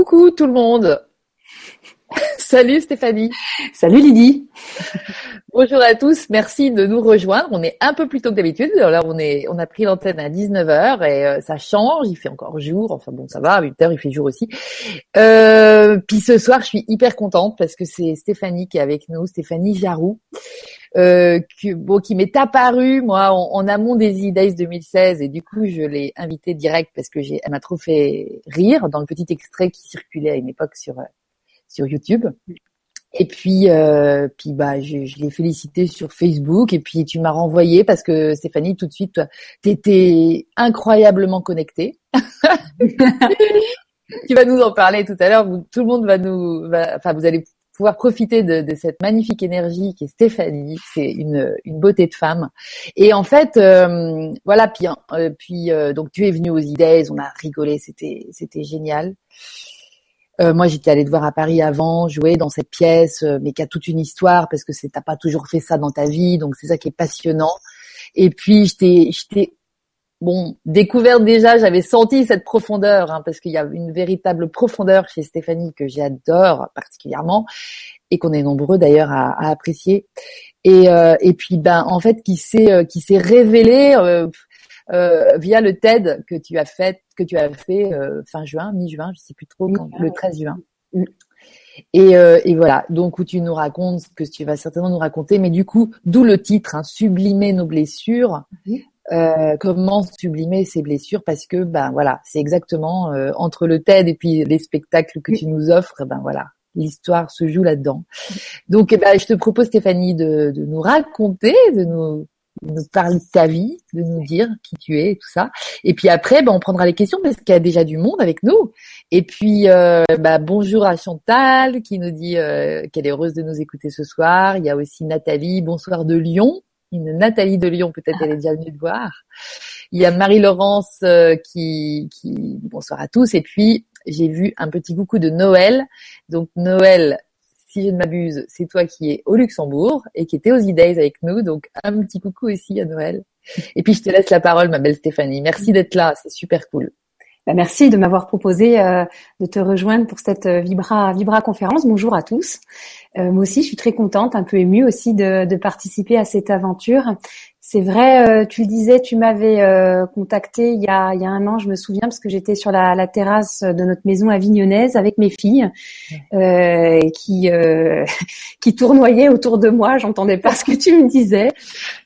Coucou tout le monde. Salut Stéphanie. Salut Lydie. Bonjour à tous, merci de nous rejoindre. On est un peu plus tôt que d'habitude. Alors on a pris l'antenne à 19h et euh, ça change, il fait encore jour. Enfin bon, ça va, à 8h il fait jour aussi. Euh, puis ce soir, je suis hyper contente parce que c'est Stéphanie qui est avec nous, Stéphanie Jaroux. Euh, qui, m'est apparue moi en, amont des E-Days 2016 et du coup je l'ai invitée direct parce que j'ai, elle m'a trop fait rire dans le petit extrait qui circulait à une époque sur sur YouTube. Et puis, euh, puis bah, je, je l'ai félicité sur Facebook. Et puis, tu m'as renvoyé parce que Stéphanie, tout de suite, t'étais incroyablement connectée. tu vas nous en parler tout à l'heure. Tout le monde va nous, enfin, vous allez pouvoir profiter de, de, cette magnifique énergie qui est Stéphanie. C'est une, une beauté de femme. Et en fait, euh, voilà. Puis, euh, puis euh, donc, tu es venue aux idées. On a rigolé. C'était, c'était génial. Euh, moi, j'étais allée te voir à Paris avant, jouer dans cette pièce, euh, mais qui a toute une histoire parce que t'as pas toujours fait ça dans ta vie, donc c'est ça qui est passionnant. Et puis, je t'ai, je t'ai, bon, découvert déjà, j'avais senti cette profondeur, hein, parce qu'il y a une véritable profondeur chez Stéphanie que j'adore particulièrement et qu'on est nombreux d'ailleurs à, à apprécier. Et, euh, et puis, ben, en fait, qui s'est, qui s'est révélé euh, via le TED que tu as fait, que tu as fait euh, fin juin, mi-juin, je sais plus trop, quand, le 13 juin. Mm. Et, euh, et, voilà, donc où tu nous racontes ce que tu vas certainement nous raconter, mais du coup, d'où le titre, hein, sublimer nos blessures. Euh, comment sublimer ces blessures? Parce que ben voilà, c'est exactement euh, entre le TED et puis les spectacles que tu nous offres, ben voilà, l'histoire se joue là-dedans. Donc, eh ben, je te propose Stéphanie de, de nous raconter, de nous de nous parler de ta vie, de nous dire qui tu es et tout ça. Et puis après, ben, on prendra les questions parce qu'il y a déjà du monde avec nous. Et puis, euh, bah, bonjour à Chantal qui nous dit euh, qu'elle est heureuse de nous écouter ce soir. Il y a aussi Nathalie, bonsoir de Lyon. Une Nathalie de Lyon, peut-être elle est déjà venue te voir. Il y a Marie-Laurence euh, qui, qui, bonsoir à tous. Et puis, j'ai vu un petit coucou de Noël. Donc Noël, si je ne m'abuse, c'est toi qui es au Luxembourg et qui était aux E-Days avec nous. Donc, un petit coucou aussi à Noël. Et puis, je te laisse la parole, ma belle Stéphanie. Merci d'être là. C'est super cool. Bah, merci de m'avoir proposé euh, de te rejoindre pour cette euh, Vibra, Vibra conférence. Bonjour à tous. Euh, moi aussi, je suis très contente, un peu émue aussi de, de participer à cette aventure. C'est vrai, euh, tu le disais, tu m'avais euh, contacté il y, a, il y a un an, je me souviens, parce que j'étais sur la, la, terrasse de notre maison avignonnaise avec mes filles, euh, qui euh, qui tournoyaient autour de moi. J'entendais pas ce que tu me disais.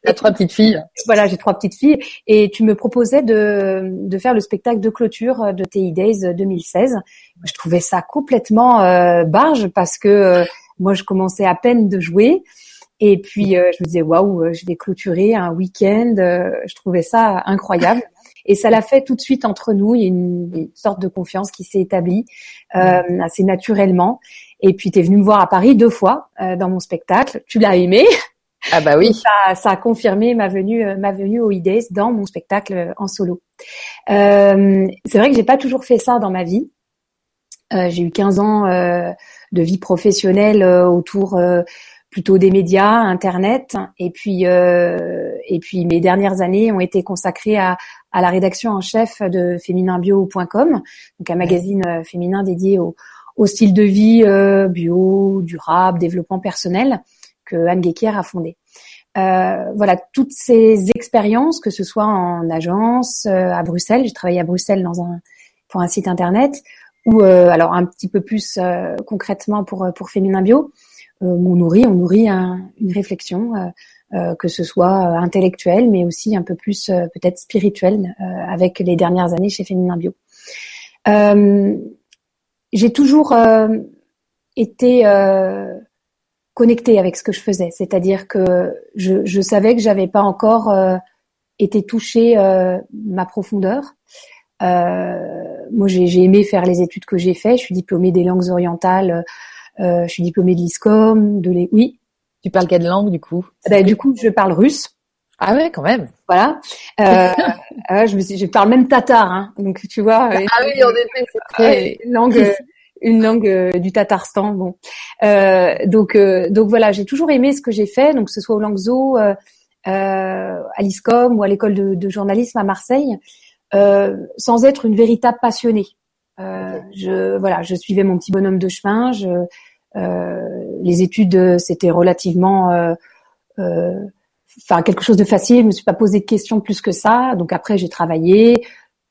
Tu as trois petites filles. Voilà, j'ai trois petites filles, et tu me proposais de, de faire le spectacle de clôture de TI Days 2016. Je trouvais ça complètement barge parce que moi, je commençais à peine de jouer. Et puis euh, je me disais waouh, euh, je vais clôturer un week-end. Euh, je trouvais ça incroyable. Et ça l'a fait tout de suite entre nous. Il y a une, sorte de confiance qui s'est établie euh, assez naturellement. Et puis tu es venu me voir à Paris deux fois dans mon spectacle. Tu l'as aimé? Ah bah oui. Ça, ça, a confirmé ma venue, ma venue au IDES dans mon spectacle en solo. Euh, c'est vrai que j'ai pas toujours fait ça dans ma vie. Euh, j'ai eu 15 ans de vie professionnelle autour plutôt des médias, Internet, et puis euh, et puis mes dernières années ont été consacrées à, à la rédaction en chef de fémininbio.com, donc un magazine euh, féminin dédié au, au style de vie euh, bio, durable, développement personnel que Anne Guéquier a fondé. Euh, voilà, toutes ces expériences, que ce soit en agence, euh, à Bruxelles, j'ai travaillé à Bruxelles dans un pour un site internet, ou alors un petit peu plus concrètement pour pour Féminin Bio, euh, on nourrit, on nourrit une réflexion, euh, euh, que ce soit intellectuelle, mais aussi un peu plus peut-être spirituelle, avec les dernières années chez Féminin Bio. J'ai toujours été connectée avec ce que je faisais, c'est-à-dire que je, je, savais que j'avais pas encore été touchée ma profondeur. Moi, j'ai aimé faire les études que j'ai fait. Je suis diplômée des langues orientales euh, je suis diplômée de l'ISCOM, de les... Oui. Tu parles quelle langue du coup? Bah, Du coup, je parle russe. Ah ouais, quand même. Voilà. Euh, euh, je, me suis, je parle même tatar, hein. donc tu vois. Ah oui, en effet, c'est très une langue, une langue euh, du Tatarstan. Bon, euh, donc donc voilà, j'ai toujours aimé ce que j'ai fait, donc que ce soit au Langzo, à l'ISCOM ou à l'école de, de, journalisme à Marseille, sans être une véritable passionnée. Je voilà, je suivais mon petit bonhomme de chemin. Je, les études, c'était relativement enfin quelque chose de facile. Je me suis pas posé de questions plus que ça. Donc après, j'ai travaillé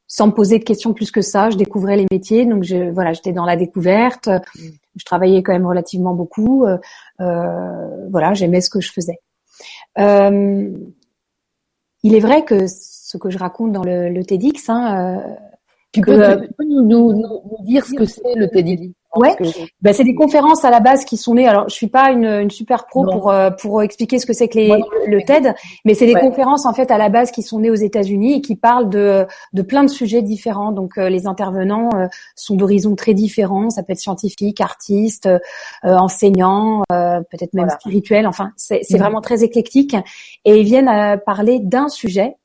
sans me poser de questions plus que ça. Je découvrais les métiers, donc je, voilà, j'étais dans la découverte. Mm. Je travaillais quand même relativement beaucoup. Euh, euh, voilà, j'aimais ce que je faisais. Euh, il est vrai que ce que je raconte dans le, le TEDx, hein, euh, tu peux, nous, nous, nous, dire ce que c'est le TEDx Ouais, bah, c'est des conférences à la base qui sont nées. Alors, je suis pas une, une super pro pour euh, pour expliquer ce que c'est que les, le TED, mais c'est des conférences en fait à la base qui sont nées aux États-Unis et qui parlent de de plein de sujets différents. Donc, euh, les intervenants euh, sont d'horizons très différents. Ça peut être scientifique, artiste, enseignant, peut-être même spirituel. Enfin, c'est c'est vraiment très éclectique et ils viennent parler d'un sujet.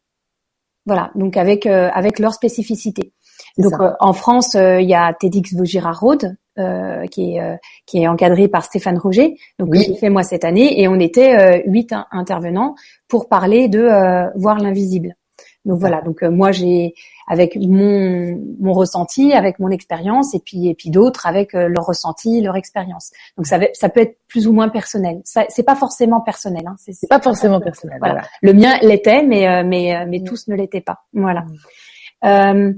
Voilà, donc avec avec leur spécificité. Donc en France, il y a TEDx Vaugirard Road euh, qui est euh, qui est encadré par Stéphane Roger. Donc oui. j'ai fait moi cette année et on était euh, huit intervenants pour parler de voir l'invisible. Donc voilà, donc moi j'ai avec mon mon ressenti, avec mon expérience et puis et puis d'autres avec leur ressenti, leur expérience. Donc ça ça peut être plus ou moins personnel. Ça c'est pas forcément personnel. Hein. C'est pas forcément personnel. Voilà. Le mien l'était, mais mais mais tous ne l'étaient pas. Voilà. Euh,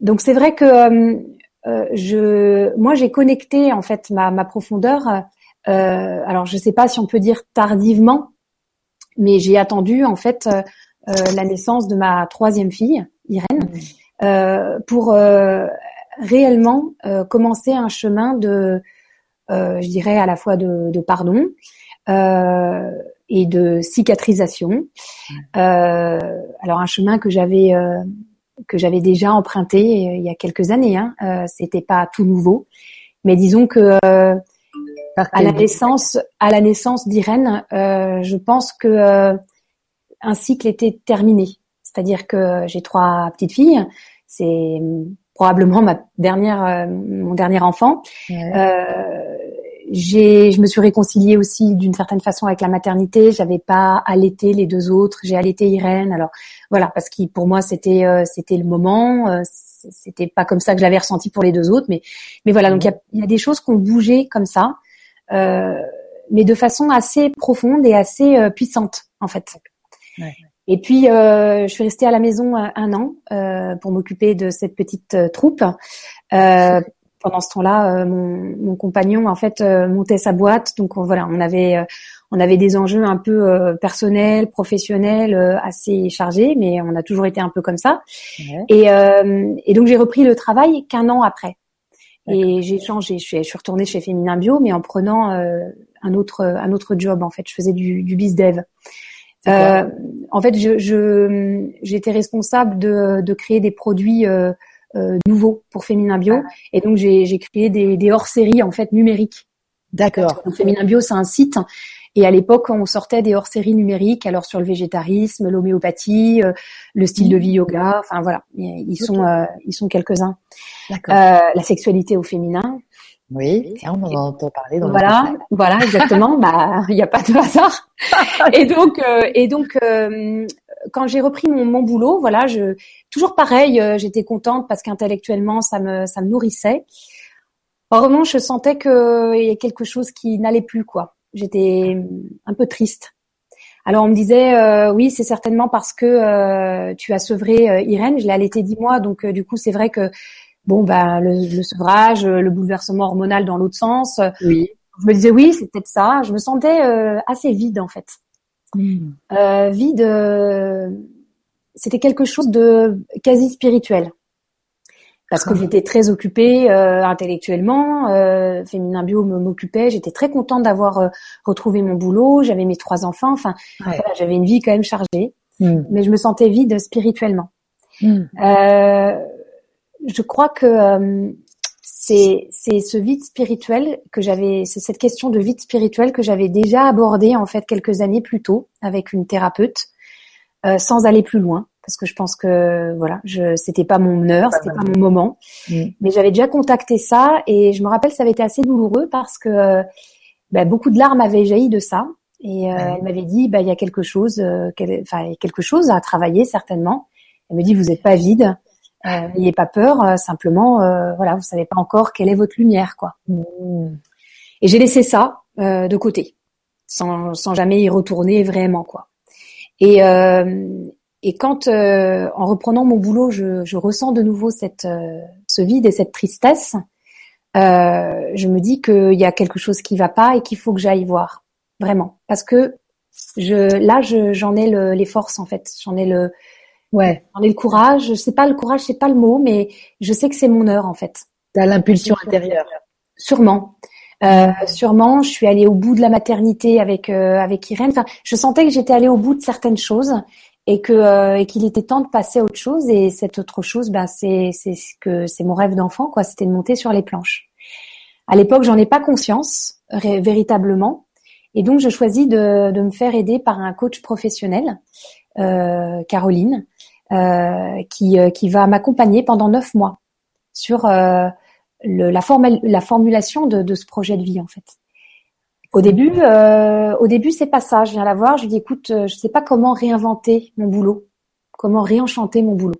donc c'est vrai que euh, je, moi, j'ai connecté en fait ma, ma profondeur. Euh, alors, je sais pas si on peut dire tardivement, mais j'ai attendu en fait euh, la naissance de ma troisième fille, Irène, mmh. pour réellement commencer un chemin de, je dirais à la fois de, de pardon et de cicatrisation. Mmh. alors un chemin que j'avais que j'avais déjà emprunté euh, il y a quelques années. Hein. Euh, C'était pas tout nouveau, mais disons que euh, à la naissance, à la naissance d'Irène, euh, je pense que euh, un cycle était terminé. C'est-à-dire que j'ai trois petites filles. C'est probablement ma dernière, mon dernier enfant. Ouais j'ai, je me suis réconciliée aussi d'une certaine façon avec la maternité. J'avais pas allaité les deux autres. J'ai allaité Irène. Alors voilà, parce que pour moi c'était euh, c'était le moment. Euh, c'était pas comme ça que je l'avais ressenti pour les deux autres, mais mais voilà. Donc il y a, y a, des choses qui ont bougé comme ça, euh, mais de façon assez profonde et assez euh, puissante en fait. Ouais. Et puis, je suis restée à la maison un an pour m'occuper de cette petite troupe pendant ce temps-là, euh, mon, mon, compagnon en fait euh, montait sa boîte, donc voilà, on avait euh, on avait des enjeux un peu personnels, professionnels, assez chargés, mais on a toujours été un peu comme ça. Et, et, donc j'ai repris le travail qu'un an après. Et j'ai changé. Je suis, je suis retournée chez Féminin Bio, mais en prenant un autre un autre job en fait. Je faisais du, du biz dev. En fait, je, je j'étais responsable de, de créer des produits euh, nouveau pour Féminin Bio. Ah. Et donc j'ai créé des, des hors-séries en fait numériques. D'accord. Féminin Bio, c'est un site. Et à l'époque, on sortait des hors-séries numériques, alors sur le végétarisme, l'homéopathie, euh, le style de vie yoga, enfin voilà, ils sont euh, ils sont quelques-uns. Euh, la sexualité au féminin. Oui, on en entend parler dans Voilà, voilà, exactement. bah, il n'y a pas de hasard. et donc, et donc, quand j'ai repris mon, mon, boulot, voilà, je toujours pareil, euh, j'étais contente parce qu'intellectuellement ça me ça me nourrissait. En revanche, je sentais qu'il y a quelque chose qui n'allait plus quoi. J'étais un peu triste. Alors on me disait euh, oui, c'est certainement parce que euh, tu as sevré Irène. Je l'ai allaitée dix mois, donc du coup c'est vrai que bon bah le, le sevrage, le bouleversement hormonal dans l'autre sens. Oui. Je me disais oui, c'est peut-être ça. Je me sentais assez vide en fait. Hmm. Euh, vide, euh, c'était quelque chose de quasi spirituel. Parce que j'étais très occupée euh, intellectuellement, euh, féminin bio m'occupait, j'étais très contente d'avoir euh, retrouvé mon boulot, j'avais mes trois enfants, enfin voilà, j'avais une vie quand même chargée, hmm. mais je me sentais vide spirituellement. Hmm. Je crois que c'est c'est ce vide spirituel que j'avais c'est cette question de vide spirituel que j'avais déjà abordé en fait quelques années plus tôt avec une thérapeute euh, sans aller plus loin. Parce que je pense que voilà je c'était pas mon heure c'était pas mon moment. Mm. mais j'avais déjà contacté ça et je me rappelle ça avait été assez douloureux parce que bah, beaucoup de larmes avaient jailli de ça. Et euh, elle m'avait dit bah il y a quelque chose euh, quelque chose à travailler certainement. Elle me dit vous êtes pas vide N'ayez pas peur, simplement, voilà, vous savez pas encore quelle est votre lumière, quoi. Mmh. Et j'ai laissé ça de côté, sans, sans jamais y retourner vraiment, quoi. Et, et quand, en reprenant mon boulot, je, je ressens de nouveau cette, ce vide et cette tristesse, euh, je me dis qu'il y a quelque chose qui va pas et qu'il faut que j'aille voir, vraiment, parce que je, là, j'en ai le, les forces en fait, j'en ai le, ouais, j'en ai le courage. Je sais pas le courage, c'est pas le mot, mais je sais que c'est mon heure en fait. T'as l'impulsion intérieure. Sûrement. Euh, sûrement, je suis allée au bout de la maternité avec euh, avec Irène. Enfin, je sentais que j'étais allée au bout de certaines choses et que euh, et qu'il était temps de passer à autre chose. Et cette autre chose, ben c'est c'est que c'est mon rêve d'enfant, quoi. C'était de monter sur les planches. À l'époque, j'en ai pas conscience véritablement, et donc je choisis de, de me faire aider par un coach professionnel, euh, Caroline, qui euh, qui va m'accompagner pendant neuf mois sur euh, le, la, la formulation de, de ce projet de vie en fait. Au début, euh, au début, c'est pas ça. Je viens la voir, je lui dis écoute, euh, je sais pas comment réinventer mon boulot, comment réenchanter mon boulot.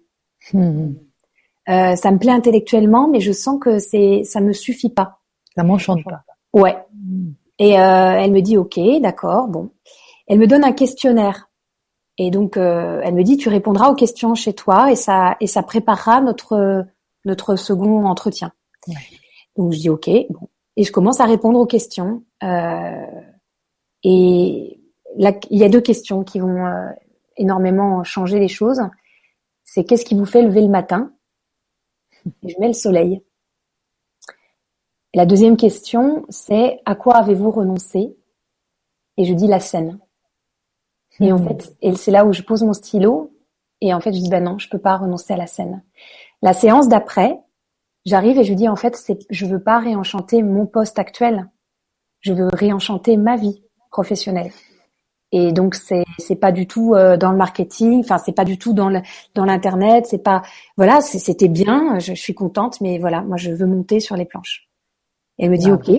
Hmm. Euh, ça me plaît intellectuellement, mais je sens que c'est, ça me suffit pas. Ça m'enchante pas. Ouais. Hmm. Et euh, elle me dit ok, d'accord, bon. Elle me donne un questionnaire. Et donc euh, elle me dit tu répondras aux questions chez toi et ça et ça préparera notre notre second entretien. Ouais. Donc je dis ok, bon. Et je commence à répondre aux questions. Euh, et là, il y a deux questions qui vont euh, énormément changer les choses. C'est qu'est-ce qui vous fait lever le matin? Et Je mets le soleil. La deuxième question, c'est à quoi avez-vous renoncé? Et je dis la scène. Et en fait, et c'est là où je pose mon stylo. Et en fait, je dis ben non, je peux pas renoncer à la scène. La séance d'après, j'arrive et je dis en fait, c'est, je veux pas réenchanter mon poste actuel. Je veux réenchanter ma vie professionnelle. Et donc c'est c'est pas du tout euh, dans le marketing, enfin c'est pas du tout dans le, dans l'internet, c'est pas voilà, c'était bien, je, suis contente, mais voilà, moi je veux monter sur les planches. elle me dit ok.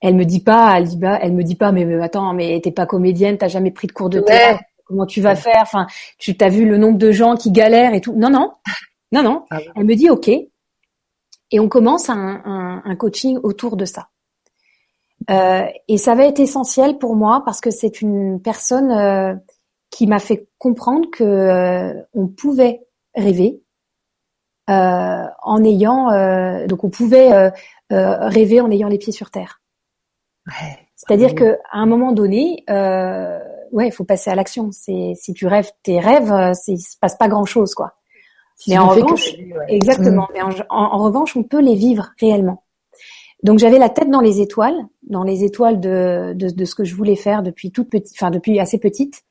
Elle me dit pas, elle dit pas, elle me dit pas, mais, mais attends, mais t'es pas comédienne, t'as jamais pris de cours de théâtre, comment tu vas faire? Enfin, tu t'as vu le nombre de gens qui galèrent et tout. Non non, non non. Ah elle me dit ok. Et on commence un, un, un coaching autour de ça. Euh, et ça va être essentiel pour moi parce que c'est une personne euh, qui m'a fait comprendre que euh, on pouvait rêver euh, en ayant euh, donc on pouvait rêver en ayant les pieds sur terre. Ouais, C'est-à-dire que à un moment donné, ouais, il faut passer à l'action. C'est si tu rêves tes rêves, il se passe pas grand chose quoi mais en revanche, exactement. Mais en, revanche, on peut les vivre réellement. Donc j'avais la tête dans les étoiles, dans les étoiles de, de, de ce que je voulais faire depuis toute petite, enfin depuis assez petite,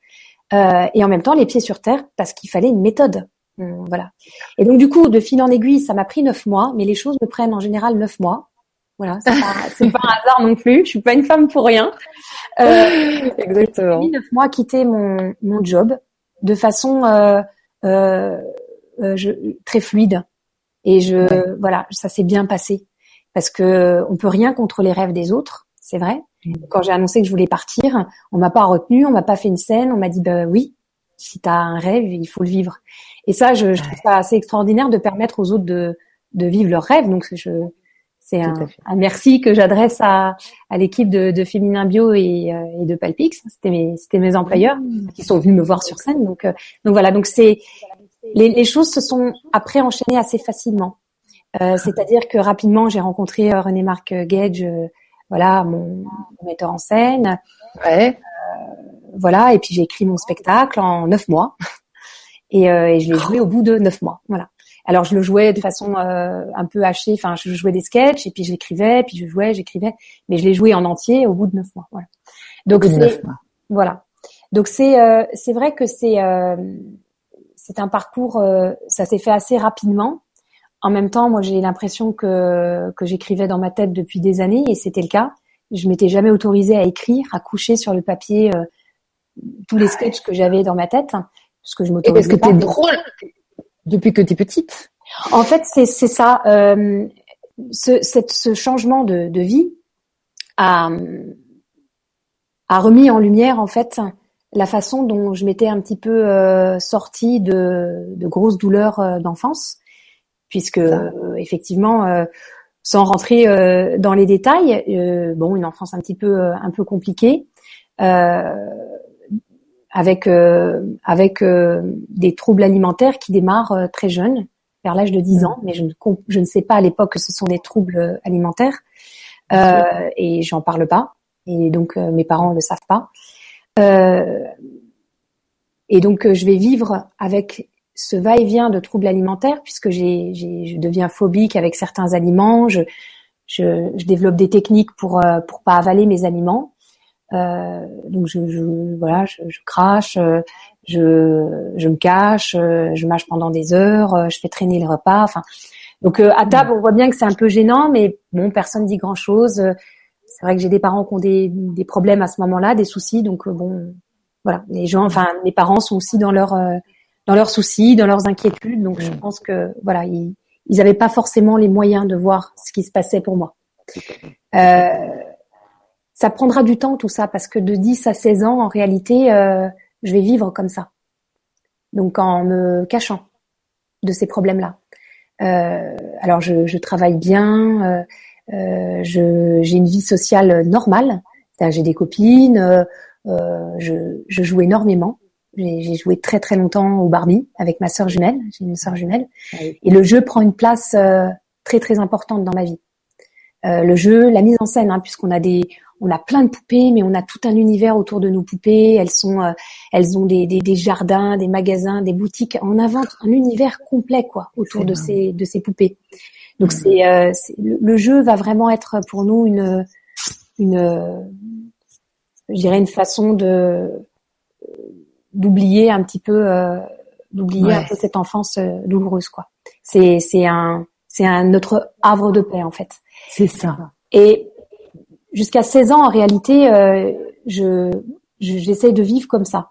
euh, et en même temps les pieds sur terre parce qu'il fallait une méthode. Mm, voilà. Et donc du coup, de fil en aiguille, ça m'a pris neuf mois, mais les choses me prennent en général neuf mois. Voilà, c'est pas, pas un hasard non plus. Je suis pas une femme pour rien. Euh, Exactement. J'ai neuf mois à quitter mon, mon job de façon euh, euh, euh, je, très fluide. Et je, voilà, ça s'est bien passé parce que on peut rien contre les rêves des autres, c'est vrai. Mm. Quand j'ai annoncé que je voulais partir, on m'a pas retenu, on m'a pas fait une scène, on m'a dit bah oui, si tu as un rêve, il faut le vivre. Et ça, je, je, trouve ça assez extraordinaire de permettre aux autres de, de vivre leur rêve. Donc je, c'est un, un, merci que j'adresse à, à l'équipe de, de Féminin Bio et, euh, et de Palpix. C'était mes, c'était mes employeurs mm. qui sont venus me voir sur scène. Donc, euh, donc voilà. Donc c'est, les, les, choses se sont après enchaînées assez facilement. Euh, C'est-à-dire que rapidement, j'ai rencontré euh, René Marc Gage, euh, voilà, mon, metteur en scène. Ouais. Euh, voilà, et puis j'ai écrit mon spectacle en neuf mois, et, euh, et je l'ai joué au bout de neuf mois. Voilà. Alors je le jouais de façon un peu hachée, enfin je jouais des sketchs et puis j'écrivais, puis je jouais, j'écrivais, mais je l'ai joué en entier au bout de neuf mois. Voilà. Donc c'est voilà. Donc c'est c'est vrai que c'est c'est un parcours, euh, ça s'est fait assez rapidement. En même temps, moi, j'ai l'impression que, que j'écrivais dans ma tête depuis des années, et c'était le cas. Je m'étais jamais autorisée à écrire, à coucher sur le papier euh, tous les sketchs que j'avais dans ma tête, parce que je m'autorisais pas. Parce que t'es drôle depuis que t'es petite. En fait, c'est ça. Euh, ce, cette, ce changement de, de vie a, a remis en lumière en fait la façon dont je m'étais un petit peu euh, sortie de, de grosses douleurs euh, d'enfance, puisque euh, effectivement, sans rentrer dans les détails, bon, une enfance un petit peu un peu compliquée, avec avec des troubles alimentaires qui démarrent très jeunes, vers l'âge de 10 mmh. ans, mais je ne je ne sais pas à l'époque que ce sont des troubles alimentaires et j'en parle pas, et donc mes parents ne le savent pas. Euh, et donc, euh, je vais vivre avec ce va-et-vient de troubles alimentaires puisque j'ai, je deviens phobique avec certains aliments. Je, je, je développe des techniques pour euh, pour pas avaler mes aliments. Euh, donc je, je voilà, je, je, crache, je, je me cache, je mâche pendant des heures, je fais traîner le repas. Enfin, donc à table, on voit bien que c'est un peu gênant, mais bon, personne dit grand chose c'est vrai que j'ai des parents qui ont des, des problèmes à ce moment-là, des soucis. Donc euh, bon, voilà, les gens, enfin mes parents sont aussi dans leur euh, dans leurs soucis, dans leurs inquiétudes. Donc je pense que voilà, ils ils n'avaient pas forcément les moyens de voir ce qui se passait pour moi. Euh, ça prendra du temps tout ça parce que de 10 à 16 ans, en réalité, euh, je vais vivre comme ça. Donc en me cachant de ces problèmes-là. Euh, alors je, je, travaille bien, euh, j'ai une vie sociale normale. J'ai des copines. Euh, euh, je, je, joue énormément. J'ai joué très très longtemps au Barbie avec ma sœur jumelle. J'ai une sœur jumelle. Et le jeu prend une place très très importante dans ma vie. Euh, le jeu, la mise en scène, hein, puisqu'on a des, on a plein de poupées, mais on a tout un univers autour de nos poupées. Elles sont, euh, elles ont des, des, des, jardins, des magasins, des boutiques. On invente un univers complet quoi autour de ces de ces poupées. Donc c'est, euh, le jeu va vraiment être pour nous une une je dirais une façon de d'oublier un petit peu euh, d'oublier un peu cette enfance euh, douloureuse quoi. C'est c'est un c'est un notre havre de paix en fait. C'est ça. Et jusqu'à 16 ans en réalité euh, je j'essaie de vivre comme ça.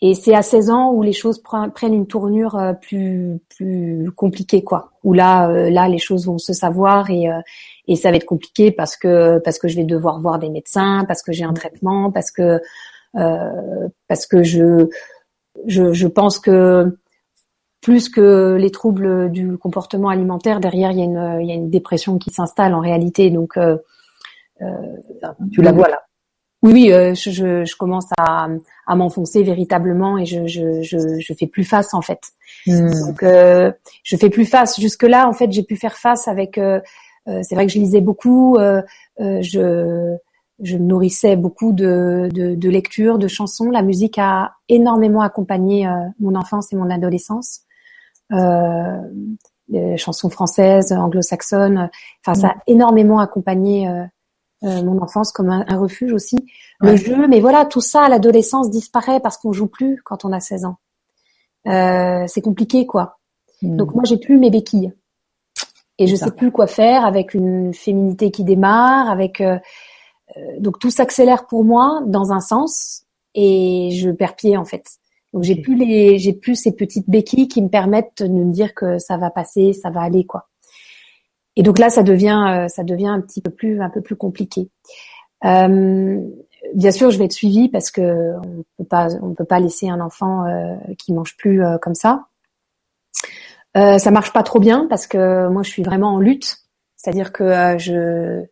Et c'est à 16 ans où les choses prennent une tournure euh, plus plus compliquée quoi. Où là euh, là les choses vont se savoir et euh, et ça va être compliqué parce que parce que je vais devoir voir des médecins, parce que j'ai un traitement, parce que euh, parce que je, je je pense que plus que les troubles du comportement alimentaire, derrière il y a une il y a une dépression qui s'installe en réalité. Donc euh, tu la vois là? Oui, oui, euh, je, je, commence à, à m'enfoncer véritablement et je, je, je, je, fais plus face en fait. Hmm. Donc, euh, je fais plus face. Jusque là, en fait, j'ai pu faire face avec. Euh, euh c'est vrai que je lisais beaucoup. Euh, je, je me nourrissais beaucoup de, de, de lectures, de chansons. La musique a énormément accompagné mon enfance et mon adolescence. les chansons françaises, anglo-saxonnes. Enfin, ça a hmm. énormément accompagné euh, mon enfance comme un, refuge aussi. Le jeu, mais voilà, tout ça à l'adolescence disparaît parce qu'on joue plus quand on a 16 ans. Euh, c'est compliqué, quoi. Hmm. Donc moi, j'ai plus mes béquilles. Et je sais plus quoi faire avec une féminité qui démarre, avec euh, donc tout s'accélère pour moi dans un sens et je perds pied en fait. Donc j'ai plus les j'ai plus ces petites béquilles qui me permettent de me dire que ça va passer, ça va aller quoi. Et donc là, ça devient, euh, ça devient un petit peu plus, un peu plus compliqué. Euh, bien sûr, je vais être suivie parce que on peut pas, on peut pas laisser un enfant euh, qui mange plus euh, comme ça. Euh, ça marche pas trop bien parce que moi, je suis vraiment en lutte. C'est-à-dire que je,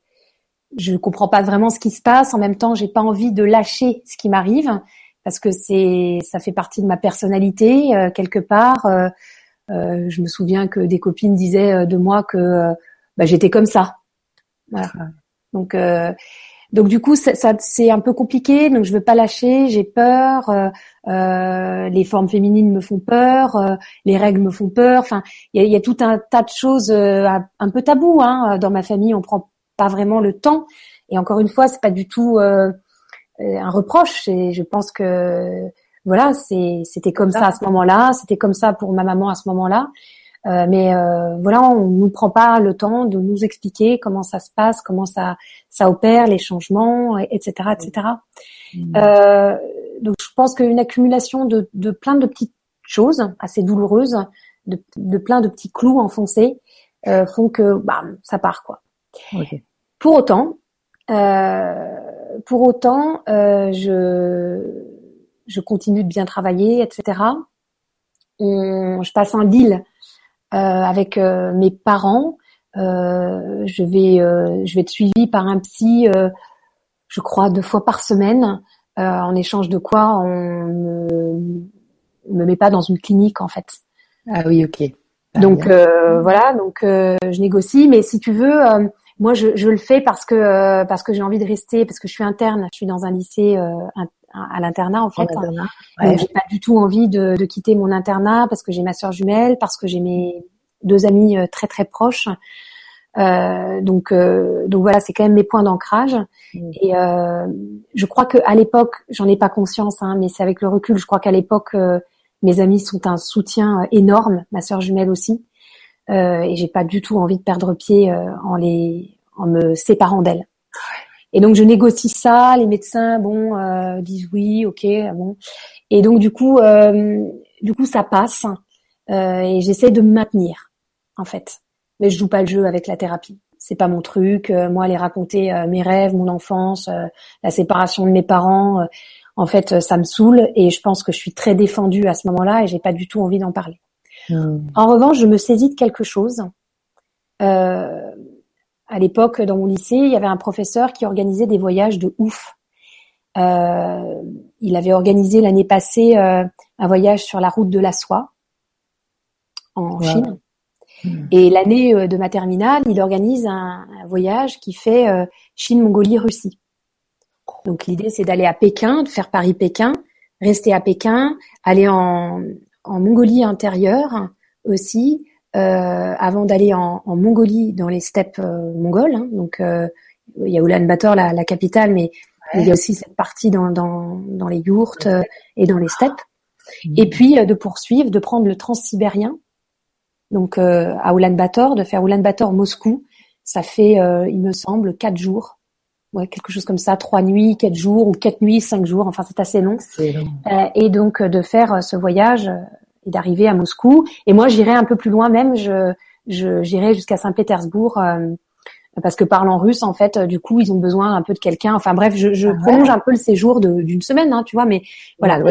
je comprends pas vraiment ce qui se passe. En même temps, j'ai pas envie de lâcher ce qui m'arrive parce que c'est, ça fait partie de ma personnalité quelque part. je me souviens que des copines disaient de moi que bah, j'étais comme ça. Voilà. Donc euh, donc du coup ça, ça c'est un peu compliqué. Donc je veux pas lâcher, j'ai peur. Euh, euh, les formes féminines me font peur, euh, les règles me font peur. Enfin il y a, y a, tout un tas de choses euh, un peu tabou hein. Dans ma famille on prend pas vraiment le temps. Et encore une fois c'est pas du tout un reproche. Et je pense que voilà c'est c'était comme ça à ce moment-là. C'était comme ça pour ma maman à ce moment-là. Euh, mais euh, voilà, on ne nous prend pas le temps de nous expliquer comment ça se passe, comment ça ça opère, les changements, etc., etc. Mmh. Euh, donc je pense qu'une accumulation de, de plein de petites choses assez douloureuses, de, de plein de petits clous enfoncés, euh, font que bah, ça part quoi. Okay. Pour autant, euh, pour autant, euh, je je continue de bien travailler, etc. On, je passe un deal avec euh, mes parents. Euh, je vais, je vais être suivie par un psy, je crois deux fois par semaine. en échange de quoi on me, me met pas dans une clinique en fait. Ah oui, ok. donc voilà, donc je négocie, mais si tu veux, moi je, je, le fais parce que parce que j'ai envie de rester, parce que je suis interne, je suis dans un lycée à l'internat en fait. Ouais. j'ai pas du tout envie de, de, quitter mon internat parce que j'ai ma sœur jumelle, parce que j'ai mes deux amis euh, très très proches. Euh, donc euh, donc voilà, c'est quand même mes points d'ancrage. Mm. Et euh, je crois que à l'époque, j'en ai pas conscience, hein, mais c'est avec le recul. Je crois qu'à l'époque, mes amis sont un soutien énorme, ma sœur jumelle aussi. et j'ai pas du tout envie de perdre pied en les en me séparant d'elle. Et donc je négocie ça, les médecins bon euh, disent oui, ok, bon. Et donc du coup, euh, du coup ça passe euh, et j'essaie de me maintenir en fait. Mais je joue pas le jeu avec la thérapie. C'est pas mon truc. Euh, moi, aller raconter euh, mes rêves, mon enfance, euh, la séparation de mes parents, en fait, ça me saoule et je pense que je suis très défendue à ce moment-là et j'ai pas du tout envie d'en parler. Hmm. En revanche, je me saisis de quelque chose. Euh, à l'époque, dans mon lycée, il y avait un professeur qui organisait des voyages de ouf. Euh, il avait organisé l'année passée euh, un voyage sur la route de la soie en Chine. Hmm. Et l'année euh, de ma terminale, il organise un, voyage qui fait Chine, Mongolie, Russie. Donc l'idée, c'est d'aller à Pékin, de faire Paris-Pékin, rester à Pékin, aller en, en Mongolie intérieure aussi, avant d'aller en, en, Mongolie, dans les steppes euh, mongoles. Hein. donc, euh, il y a Ulaanbaatar, la, la capitale, mais il y a aussi cette partie dans, dans, dans les yourtes et dans les steppes. Mmh. Et puis de poursuivre, de prendre le transsibérien, donc à Ulaanbaatar, de faire Ulaanbaatar-Moscou. Ça fait, il me semble, quatre jours ouais, quelque chose comme ça, trois nuits, quatre jours, ou quatre nuits, cinq jours. Enfin, c'est assez long. long. Euh, et donc de faire ce voyage et d'arriver à Moscou. Et moi, j'irai un peu plus loin même. Je j'irai jusqu'à Saint-Pétersbourg. Euh, parce que parlant russe, en fait, du coup, ils ont besoin un peu de quelqu'un. Enfin bref, je, je ah prolonge un peu le séjour d'une semaine, hein, tu vois. Mais voilà,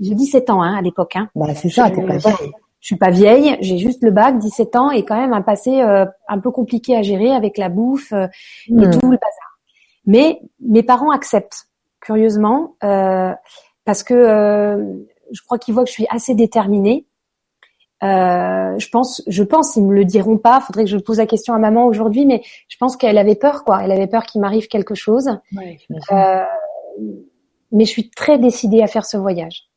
j'ai 17 ans hein, à l'époque. Hein. Bah, c'est ça, t'es pas vieille. Je suis pas vieille, j'ai juste le bac, 17 ans, et quand même un passé euh, un peu compliqué à gérer avec la bouffe euh, et hmm. tout le bazar. Mais mes parents acceptent, curieusement, euh, parce que je crois qu'ils voient que je suis assez déterminée. Euh, je pense, je pense, ils me le diront pas. Faudrait que je pose la question à maman aujourd'hui, mais je pense qu'elle avait peur, quoi. Elle avait peur qu'il m'arrive quelque chose. euh, mais je suis très décidée à faire ce voyage.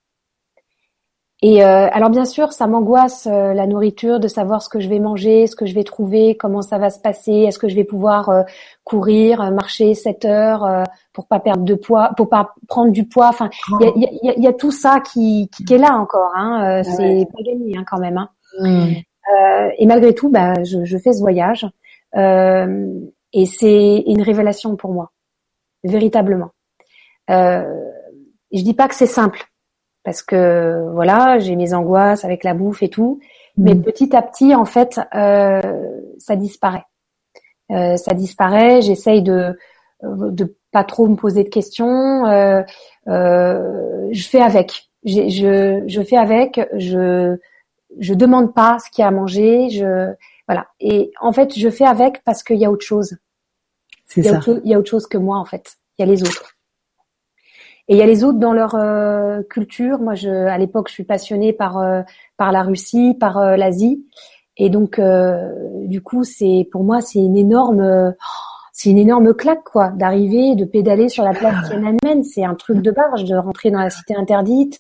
Et euh, alors bien sûr, ça m'angoisse euh, la nourriture, de savoir ce que je vais manger, ce que je vais trouver, comment ça va se passer, est-ce que je vais pouvoir euh, courir, marcher 7 heures pour pas perdre de poids, pour pas prendre du poids. Enfin, il y a, y, a, y a, tout ça qui, qui, est là encore. Hein. c'est pas gagné hein, quand même. Hein. Mm. et malgré tout, bah, je, je fais ce voyage et c'est une révélation pour moi, véritablement. je dis pas que c'est simple parce que voilà, j'ai mes angoisses avec la bouffe et tout. Mais mm. petit à petit, en fait, euh, ça disparaît. Euh, ça disparaît. J'essaye de de pas trop me poser de questions. Euh, euh je fais avec. Je, je fais avec. Je je demande pas ce qu'il y a à manger. Je voilà. Et en fait, je fais avec parce qu'il y a autre chose. C'est ça. il y a autre chose que moi en fait. Il y a les autres. Et il y a les autres dans leur euh, culture. Moi, je, à l'époque, je suis passionnée par euh, par la Russie, par euh, l'Asie, et donc du coup, c'est pour moi, c'est une énorme, c'est une énorme claque quoi, d'arriver, de pédaler sur la place Tiananmen. C'est un truc de barge, de rentrer dans la cité interdite,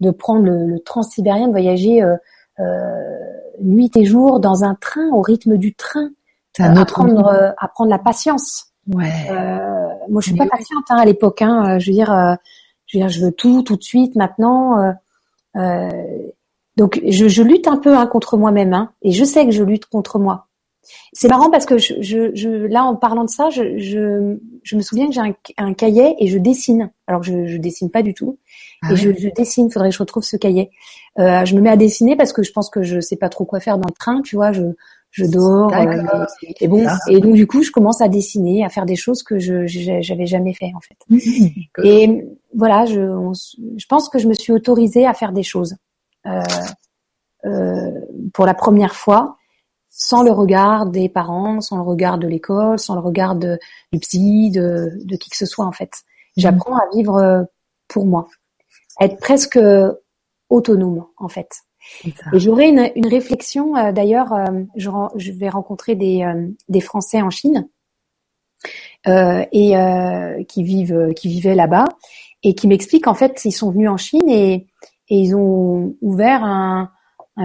de prendre le, le transsibérien, de voyager nuit et jour dans un train au rythme du train, apprendre, apprendre la patience. Ouais. Euh, moi, je suis pas patiente hein, à l'époque. Hein. Je veux dire, euh, je veux dire, je veux tout, tout de suite, maintenant. Euh, euh donc, je, je, lutte un peu hein, contre moi-même, hein, et je sais que je lutte contre moi. C'est marrant parce que je, je, je, là, en parlant de ça, je, je, je me souviens que j'ai un, un, cahier et je dessine. Alors je, je dessine pas du tout, ah et je, je, dessine. Faudrait que je retrouve ce cahier. Euh, je me mets à dessiner parce que je pense que je sais pas trop quoi faire dans le train. Tu vois, je, je dors. et bon, et donc du coup, je commence à dessiner, à faire des choses que je j'avais jamais fait en fait. Mmh. et voilà, je, je pense que je me suis autorisée à faire des choses pour la première fois sans le regard des parents, sans le regard de l'école, sans le regard de, du psy, de, de qui que ce soit en fait. J'apprends à vivre euh, pour moi, à être presque autonome en fait. Et j'aurai une, réflexion euh, d'ailleurs. Euh, je, vais rencontrer des, des Français en Chine et qui vivent qui vivaient là-bas et qui m'expliquent en fait ils sont venus en Chine et, ils ont ouvert un,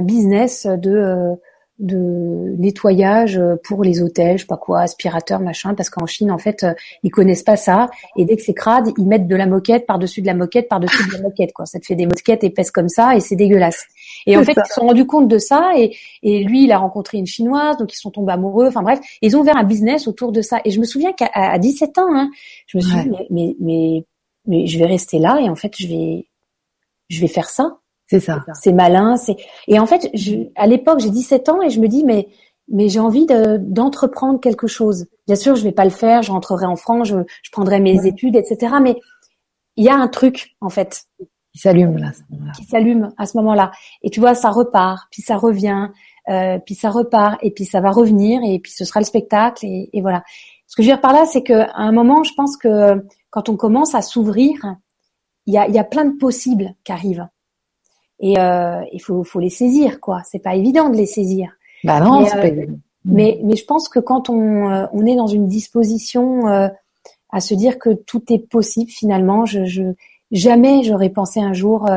business de nettoyage pour les hôtels, je sais pas quoi, aspirateur, machin, parce qu'en Chine, en fait, euh, ils connaissent pas ça. Et dès que c'est crade, ils mettent de la moquette par-dessus de la moquette par-dessus de la moquette, quoi. Ça te fait des moquettes épaisses comme ça et c'est dégueulasse. Et en fait, ils se sont rendus compte de ça et, et lui, il a rencontré une chinoise, donc ils sont tombés amoureux. Enfin bref, ils ont ouvert un business autour de ça. Et je me souviens qu'à 17 ans, hein, je me suis dit, mais, mais, mais, mais je vais rester là et en fait, je vais, je vais faire ça. C'est ça. C'est malin. C'est et en fait, je, à l'époque, j'ai 17 ans et je me dis mais mais j'ai envie d'entreprendre quelque chose. Bien sûr, je vais pas le faire. Je rentrerai en France, je, je prendrai mes études, etc. Mais il y a un truc en fait qui s'allume là. Qui s'allume à ce moment-là. Et tu vois, ça repart, puis ça revient, euh, puis ça repart, et puis ça va revenir, et puis ce sera le spectacle, et, et voilà. Ce que je veux dire par là, c'est qu'à un moment, je pense que quand on commence à s'ouvrir, il y a, y a plein de possibles qui arrivent. Et euh, il faut, faut les saisir, quoi. C'est pas évident de les saisir. Bah non, c'est pas euh, évident. Mais, mais je pense que quand on, euh, on est dans une disposition à se dire que tout est possible, finalement, je, je jamais j'aurais pensé un jour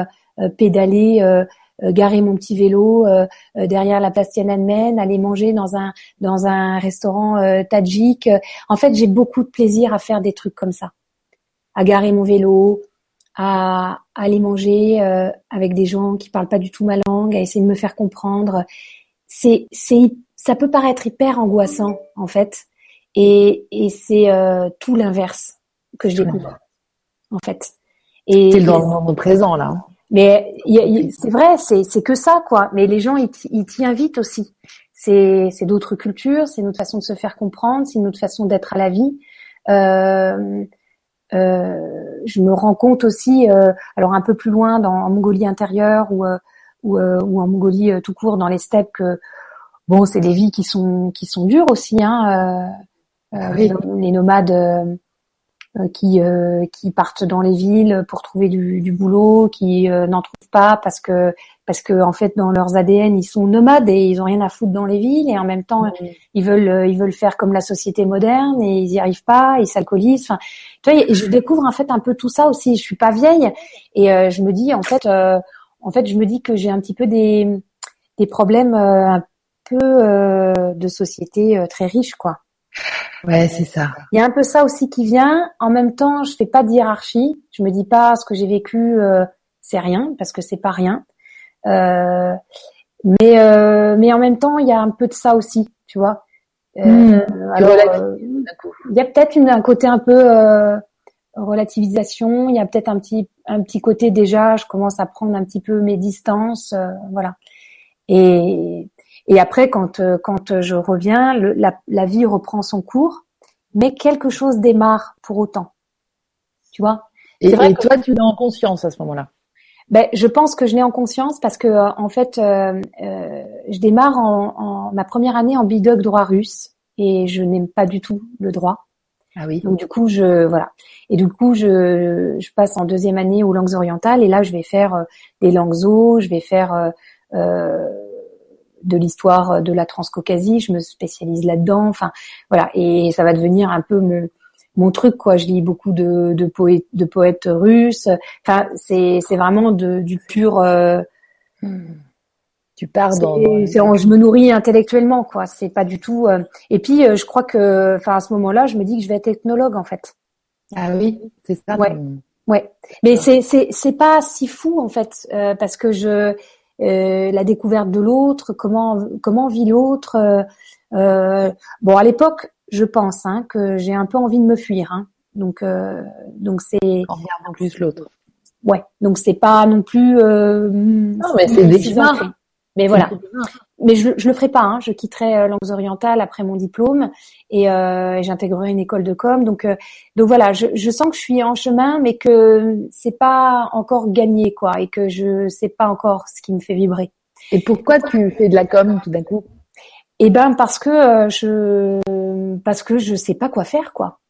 pédaler, garer mon petit vélo derrière la place Tiananmen, aller manger dans un dans un restaurant tadjik. En fait, j'ai beaucoup de plaisir à faire des trucs comme ça, à garer mon vélo, à, aller manger euh, avec des gens qui parlent pas du tout ma langue, à essayer de me faire comprendre. C'est, c'est, ça peut paraître hyper angoissant en fait, et, et c'est euh, tout l'inverse que je découvre en fait. Et c'est dans le monde présent là. Mais c'est vrai, c'est, que ça quoi. Mais les gens ils, t'y invitent aussi. C'est, d'autres cultures, c'est notre façon de se faire comprendre, c'est notre façon d'être à la vie. Euh, euh, je me rends compte aussi, euh, alors un peu plus loin dans en Mongolie intérieure ou euh, ou, ou, en Mongolie tout court dans les steppes que bon c'est des vies qui sont qui sont dures aussi hein ah les, nomades qui qui partent dans les villes pour trouver du, du boulot qui n'en trouvent pas parce que parce que en fait dans leurs ADN ils sont nomades et ils ont rien à foutre dans les villes et en même temps ils veulent euh, ils veulent faire comme la société moderne et ils y arrivent pas ils s'alcoolisent. Enfin tu vois je découvre en fait un peu tout ça aussi. Je suis pas vieille et euh, je me dis en fait euh, en fait je me dis que j'ai un petit peu des des problèmes un peu de société très riche quoi ouais c'est ça il y a un peu ça aussi qui vient en même temps je fais pas de hiérarchie je me dis pas ce que j'ai vécu c'est rien parce que c'est pas rien euh, mais euh, mais en même temps, il y a un peu de ça aussi, tu vois. Euh, hmm. alors, il y a peut-être un côté un peu relativisation. Il y a peut-être un petit un petit côté déjà. Je commence à prendre un petit peu mes distances, voilà. Et et après, quand quand je reviens, le, la, la vie reprend son cours, mais quelque chose démarre pour autant. Tu vois? Et, et toi, tu es en conscience à ce moment-là? Ben, je pense que je l'ai en conscience parce que euh, en fait, euh, euh, je démarre en, en, ma première année en bidoc droit russe et je n'aime pas du tout le droit. Ah oui. Donc du coup, je voilà. Et du coup, je, je passe en deuxième année aux langues orientales et là, je vais faire euh, des langues zo, je vais faire euh, de l'histoire de la transcaucasie, je me spécialise là-dedans. Enfin voilà, et ça va devenir un peu mon mon truc quoi. Je lis beaucoup de, de poètes de poètes russes. Enfin, c'est c'est vraiment de, du pur. Euh. Tu pars dans. je me nourris intellectuellement quoi. C'est pas du tout. Euh, et puis euh, je crois que, enfin à ce moment-là, je me dis que je vais être ethnologue en fait. Ah oui, c'est ça. Ouais. Ouais. Mais c'est c'est c'est pas si fou en fait parce que je la découverte de l'autre, comment comment vit l'autre. bon, à l'époque, je pense, hein, que j'ai un peu envie de me fuir. Hein. Donc, euh, donc c'est. En regardant plus l'autre. Ouais. Donc c'est pas non plus. Euh, non, mais c'est des Mais voilà. Mais je, je le ferai pas. Hein. Je quitterai euh, langues orientales après mon diplôme et euh, j'intégrerai une école de com. Donc, euh, donc voilà, je, je, sens que je suis en chemin, mais que c'est pas encore gagné, quoi, et que je sais pas encore ce qui me fait vibrer. Et pourquoi tu fais de la com tout d'un coup? Eh ben parce que euh, je parce que je sais pas quoi faire, quoi.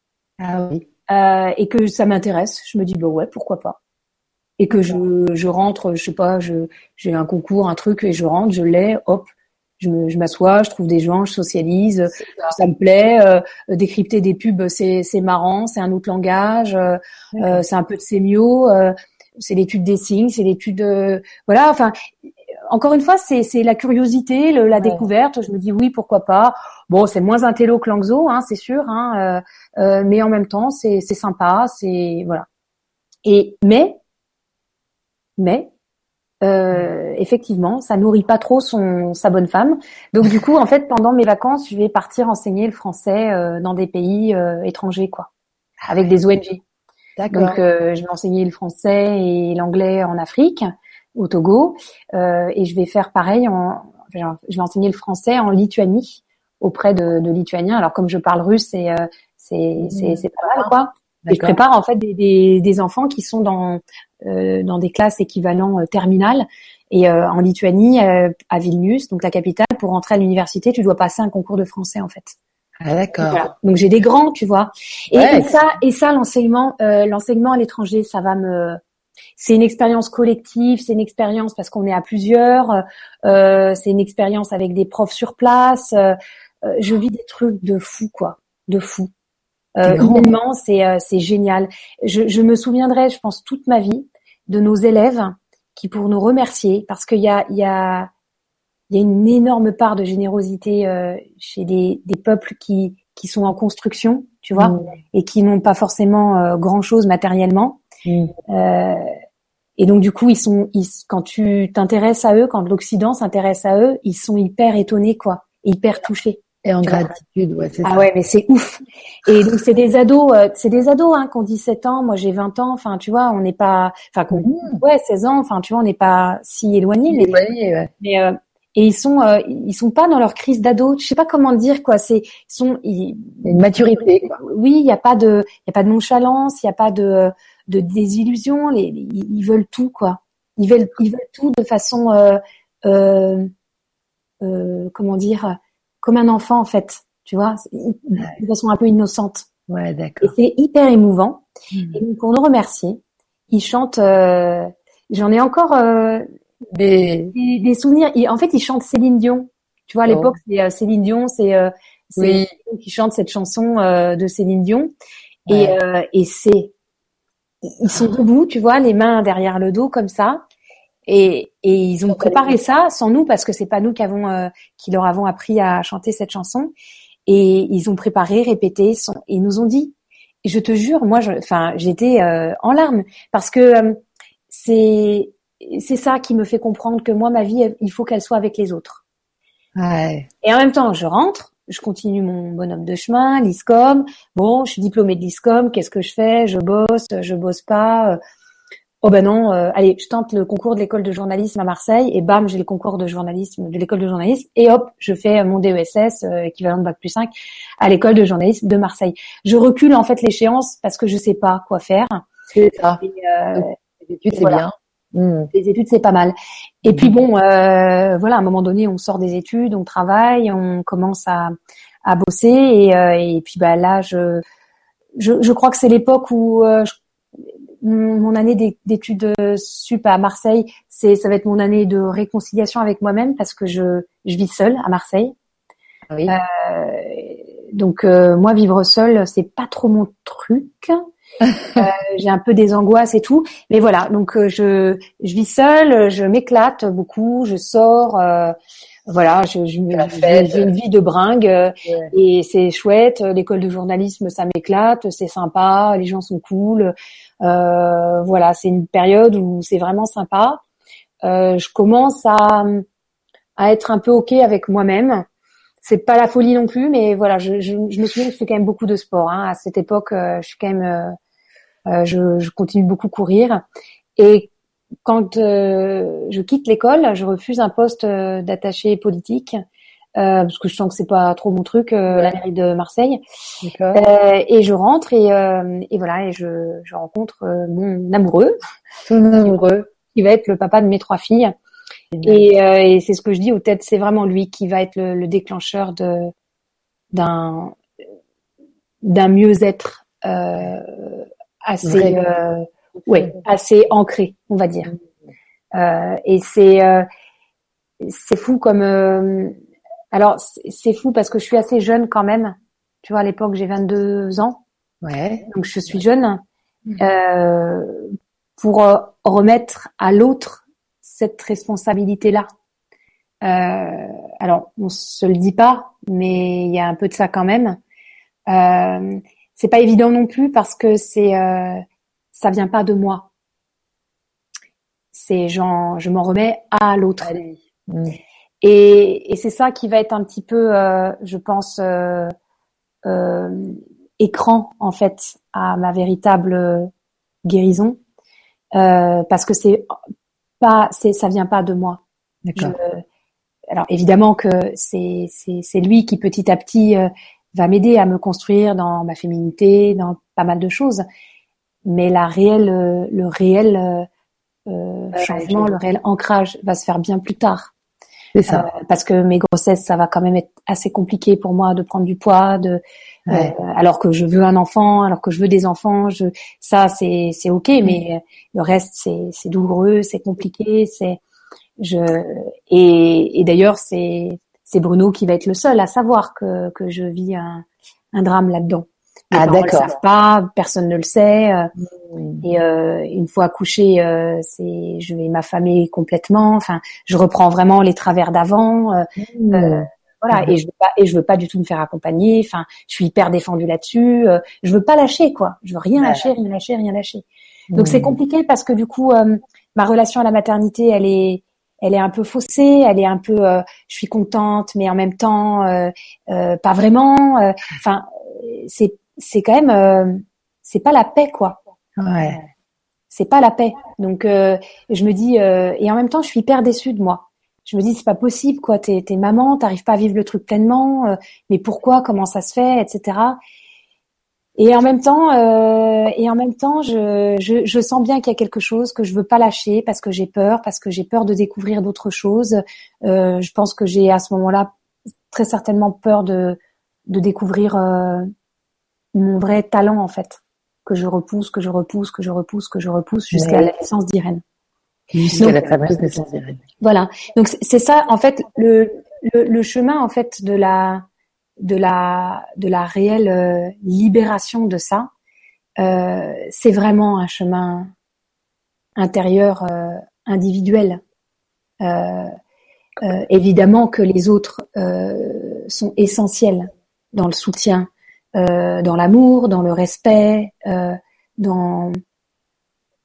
Ah oui. Euh, et que ça m'intéresse. Je me dis bah ouais, pourquoi pas et que je, je rentre, je sais pas, je j'ai un concours, un truc et je rentre, je l'ai, hop, je, m'assois, je trouve des gens, je socialise, ça. me plaît. Euh, décrypter des pubs, c'est c'est marrant, c'est un autre langage, euh, euh c'est un peu de sémio, euh, c'est l'étude des signes, c'est l'étude, voilà, enfin. Encore une fois, c'est c'est la curiosité, le, la ouais. découverte. Je me dis oui, pourquoi pas. Bon, c'est moins un télo que l'anxo, hein, c'est sûr, hein, mais en même temps, c'est c'est sympa, c'est voilà. Et mais mais euh, effectivement, ça nourrit pas trop son sa bonne femme. Donc du coup, en fait, pendant mes vacances, je vais partir enseigner le français euh, dans des pays euh, étrangers, quoi, avec des ONG. Donc euh, je vais enseigner le français et l'anglais en Afrique, au Togo, euh, et je vais faire pareil. En, je vais enseigner le français en Lituanie auprès de, de Lituaniens. Alors comme je parle russe, c'est c'est c'est, c'est pas mal, quoi. Et je prépare en fait des, des, des, enfants qui sont dans euh, dans des classes équivalents euh, terminales. Et euh, en Lituanie, euh, à Vilnius, donc la capitale, pour entrer à l'université, tu dois passer un concours de français en fait. Ah d'accord. Voilà. Donc j'ai des grands, tu vois. Et, ouais. et ça, et ça, l'enseignement, l'enseignement à l'étranger, ça va me, c'est une expérience collective, c'est une expérience parce qu'on est à plusieurs, euh, c'est une expérience avec des profs sur place. Euh, je vis des trucs de fou, quoi, de fou. Euh, humainement, c'est euh, c'est génial. Je, je, me souviendrai, je pense, toute ma vie de nos élèves qui, pour nous remercier, parce qu'il y a il y a il y a une énorme part de générosité euh, chez des, des peuples qui qui sont en construction, tu vois, mmh. et qui n'ont pas forcément euh, grand chose matériellement. Mmh. Euh, et donc du coup, ils sont, ils, quand tu t'intéresses à eux, quand l'Occident s'intéresse à eux, ils sont hyper étonnés, quoi, hyper touchés. Et en gratitude, ouais, c'est ah ça. Ah ouais, mais c'est ouf. Et donc c'est des ados, euh, c'est des ados hein, qui ont 17 ans, moi j'ai 20 ans, enfin tu vois, on n'est pas, enfin mmh. ouais, 16 ans, enfin tu vois, on n'est pas si éloignés. Mais, ouais. mais euh, et ils sont, euh, ils sont pas dans leur crise d'ado. Je sais pas comment dire quoi. C'est, ils sont, ils, une maturité. Quoi. Oui, il y a pas de, il y a pas de nonchalance, il y a pas de, de désillusion. Les, ils veulent tout quoi. Ils veulent, ils veulent tout de façon, euh, euh, euh, comment dire comme un enfant en fait, tu vois, de façon un peu innocente. Ouais, d'accord. C'est hyper émouvant. Mmh. Et donc pour nous remercier, ils chantent. Euh, J'en ai encore euh, des... des... des souvenirs. Et en fait, ils chantent Céline Dion. Tu vois, à l'époque, oh. c'est euh, Céline Dion, c'est euh, oui. qui chante cette chanson euh, de Céline Dion. Ouais. Et, euh, et c'est ils sont debout, tu vois, les mains derrière le dos comme ça. Et, et ils ont préparé ça sans nous parce que c'est pas nous qui avons euh, qui leur avons appris à chanter cette chanson. Et ils ont préparé, répété, son, et ils nous ont dit. Et je te jure, moi, enfin, j'étais euh, en larmes parce que euh, c'est c'est ça qui me fait comprendre que moi, ma vie, il faut qu'elle soit avec les autres. Ouais. Et en même temps, je rentre, je continue mon bonhomme de chemin, l'ISCOM. Bon, je suis diplômée de l'ISCOM. Qu'est-ce que je fais? Je bosse, je bosse pas oh ben non, euh, allez, je tente le concours de l'école de journalisme à Marseille et bam, j'ai le concours de journalisme de l'école de journalisme et hop, je fais mon DESS euh, équivalent de bac plus 5 à l'école de journalisme de Marseille. Je recule en fait l'échéance parce que je sais pas quoi faire. C'est ça. Et, euh, les études, c'est voilà. bien. Mmh. Les études, c'est pas mal. Et mmh. puis bon, euh, voilà, à un moment donné, on sort des études, on travaille, on commence à, à bosser et, euh, et puis bah là, je, je, je crois que c'est l'époque où euh, je mon année d'études sup à Marseille, c'est ça va être mon année de réconciliation avec moi-même parce que je, je vis seule à Marseille. Ah oui. Euh, donc euh, moi vivre seule, c'est pas trop mon truc. euh, j'ai un peu des angoisses et tout, mais voilà. Donc euh, je je vis seule, je m'éclate beaucoup, je sors. Euh, voilà, je, je, j'ai une vie de bringue ouais. et c'est chouette. L'école de journalisme, ça m'éclate, c'est sympa, les gens sont cool. Euh, voilà, c'est une période où c'est vraiment sympa. Euh, je commence à, à être un peu ok avec moi-même. C'est pas la folie non plus, mais voilà, je, je, je, me souviens que je fais quand même beaucoup de sport. Hein. À cette époque, euh, je suis quand même, euh, euh, je, je, continue beaucoup courir. Et quand je quitte l'école, je refuse un poste d'attaché politique euh, parce que je sens que c'est pas trop mon truc, euh, la mairie de Marseille. Euh, et je rentre et, et voilà et je, je rencontre mon amoureux, ton amoureux, qui va être le papa de mes trois filles. Et, et c'est ce que je dis au tête, c'est vraiment lui qui va être le, le déclencheur de d'un d'un mieux-être assez ouais assez ancré, on va dire. Mm. et c'est c'est fou comme alors, c'est fou parce que je suis assez jeune quand même. Tu vois, à l'époque, j'ai 22 ans. Ouais. Donc, je suis jeune. Mhm. Euh, pour euh, remettre à l'autre cette responsabilité-là. Euh, alors, on se le dit pas, mais il y a un peu de ça quand même. Euh, c'est pas évident non plus parce que c'est euh, ça vient pas de moi. C'est genre, je m'en remets à l'autre. Et, et c'est ça qui va être un petit peu, euh, je pense, euh, euh, écran en fait à ma véritable guérison, euh, parce que c'est pas, c'est, ça vient pas de moi. alors évidemment que c'est, c'est, c'est lui qui petit à petit euh, va m'aider à me construire dans ma féminité, dans pas mal de choses, mais la réelle, le réel changement, le réel ancrage va se faire bien plus tard. Ça. Euh, parce que mes grossesses, ça va quand même être assez compliqué pour moi de prendre du poids, de euh, alors que je veux un enfant, alors que je veux des enfants, je ça c'est c'est ok, mm. mais le reste c'est c'est douloureux, c'est compliqué, c'est je et, et d'ailleurs c'est c'est Bruno qui va être le seul à savoir que que je vis un un drame là-dedans. Ah d'accord. Le savent pas, personne ne le sait. Euh, mm. Et euh, une fois accouchée, euh, c'est je vais m'affamer complètement. Enfin, je reprends vraiment les travers d'avant. Euh, mm. euh voilà. Et je veux pas et je veux pas du tout me faire accompagner. Enfin, je suis hyper défendue là-dessus. je veux pas lâcher quoi. Je veux rien lâcher, rien lâcher, rien lâcher. Donc c'est compliqué parce que du coup, ma relation à la maternité, elle est elle est un peu faussée, elle est un peu, je suis contente, mais en même temps, pas vraiment. Enfin, c'est c'est quand même euh, c'est pas la paix quoi. Ouais. C'est pas la paix. Donc euh, je me dis euh, et en même temps je suis hyper déçue de moi. Je me dis c'est pas possible quoi. T'es t'es maman, t'arrives pas à vivre le truc pleinement. mais pourquoi Comment ça se fait Etc. Et en même temps, et en même temps, je, je, je sens bien qu'il y a quelque chose que je veux pas lâcher parce que j'ai peur, parce que j'ai peur de découvrir d'autres choses. je pense que j'ai à ce moment-là très certainement peur de de découvrir mon vrai talent en fait, que je repousse, que je repousse, que je repousse, que je repousse jusqu'à la naissance d'Irène. Jusqu'à la fameuse naissance d'Irène. Voilà. Donc c'est ça en fait le, le, le, chemin en fait de la de la de la réelle euh, libération de ça. Euh, c'est vraiment un chemin intérieur euh, individuel. Euh, euh, évidemment que les autres sont essentiels dans le soutien, dans l'amour, dans le respect, euh, dans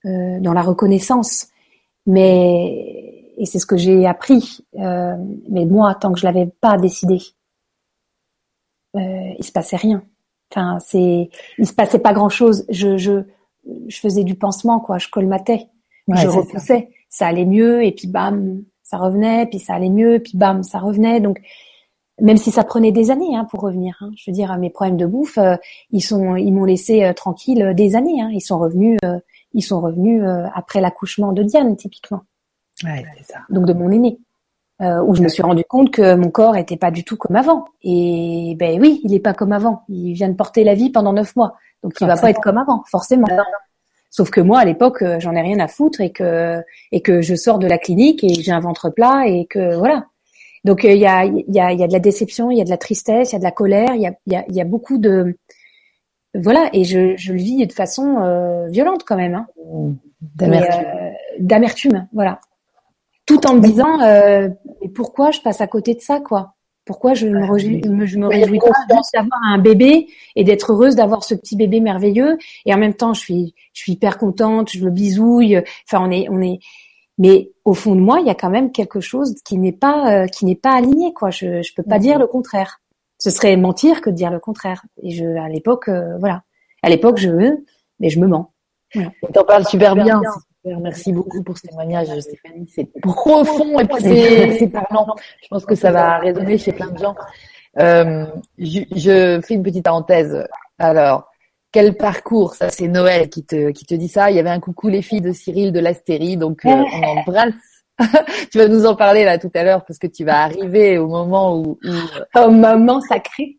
euh, dans la reconnaissance. Mais et c'est ce que j'ai appris. mais moi, tant que je l'avais pas décidé, il se passait rien. Enfin, c'est, il se passait pas grand chose. Je, je, je faisais du pansement, quoi. Je colmatais, je repoussais. Ça. ça. allait mieux, et puis bam, ça revenait, puis ça allait mieux, puis bam, ça revenait. Donc, même si ça prenait des années hein, pour revenir. Hein. Je veux dire, mes problèmes de bouffe, euh, ils sont, ils m'ont laissé euh, tranquille euh, des années. Hein. Ils sont revenus, ils sont revenus après l'accouchement de Diane, typiquement. Ouais, c'est ça. Donc de mon aîné, où je me suis rendu compte que mon corps était pas du tout comme avant. Et ben oui, il est pas comme avant. Il vient de porter la vie pendant neuf mois, donc il va pas être comme avant, forcément. Sauf que moi, à l'époque, j'en ai rien à foutre et que et que je sors de la clinique et j'ai un ventre plat et que voilà. Donc euh, il y, a, y, a, y a de la déception, il y a de la tristesse, il y a de la colère, il y a, y, a, y a beaucoup de voilà et je, je le vis de façon euh, violente quand même, hein. d'amertume, euh, d'amertume, voilà. Tout en me disant euh, mais pourquoi je passe à côté de ça quoi? Pourquoi je me, je me réjouis pas juste d'avoir un bébé et d'être heureuse d'avoir ce petit bébé merveilleux? Et en même temps je suis je suis hyper contente, je le bisouille. Enfin on est on est mais au fond de moi, il y a quand même quelque chose qui n'est pas euh, qui n'est pas aligné quoi. Je je peux pas dire le contraire. Ce serait mentir que de dire le contraire. Et je à l'époque euh, voilà. À l'époque je mais je me mens. Voilà. T'en parles super bien. Merci beaucoup pour ce témoignage, Stéphanie. C'est profond et puis c'est parlant. Je pense que ça va résonner chez plein de gens. Euh, je, je, fais une petite parenthèse. Alors, quel parcours Ça, c'est Noël qui te qui te dit ça. Il y avait un coucou les filles de Cyril de l'Astérie, donc euh, on embrasse tu vas nous en parler là tout à l'heure parce que tu vas arriver au moment où, où... au moment sacré.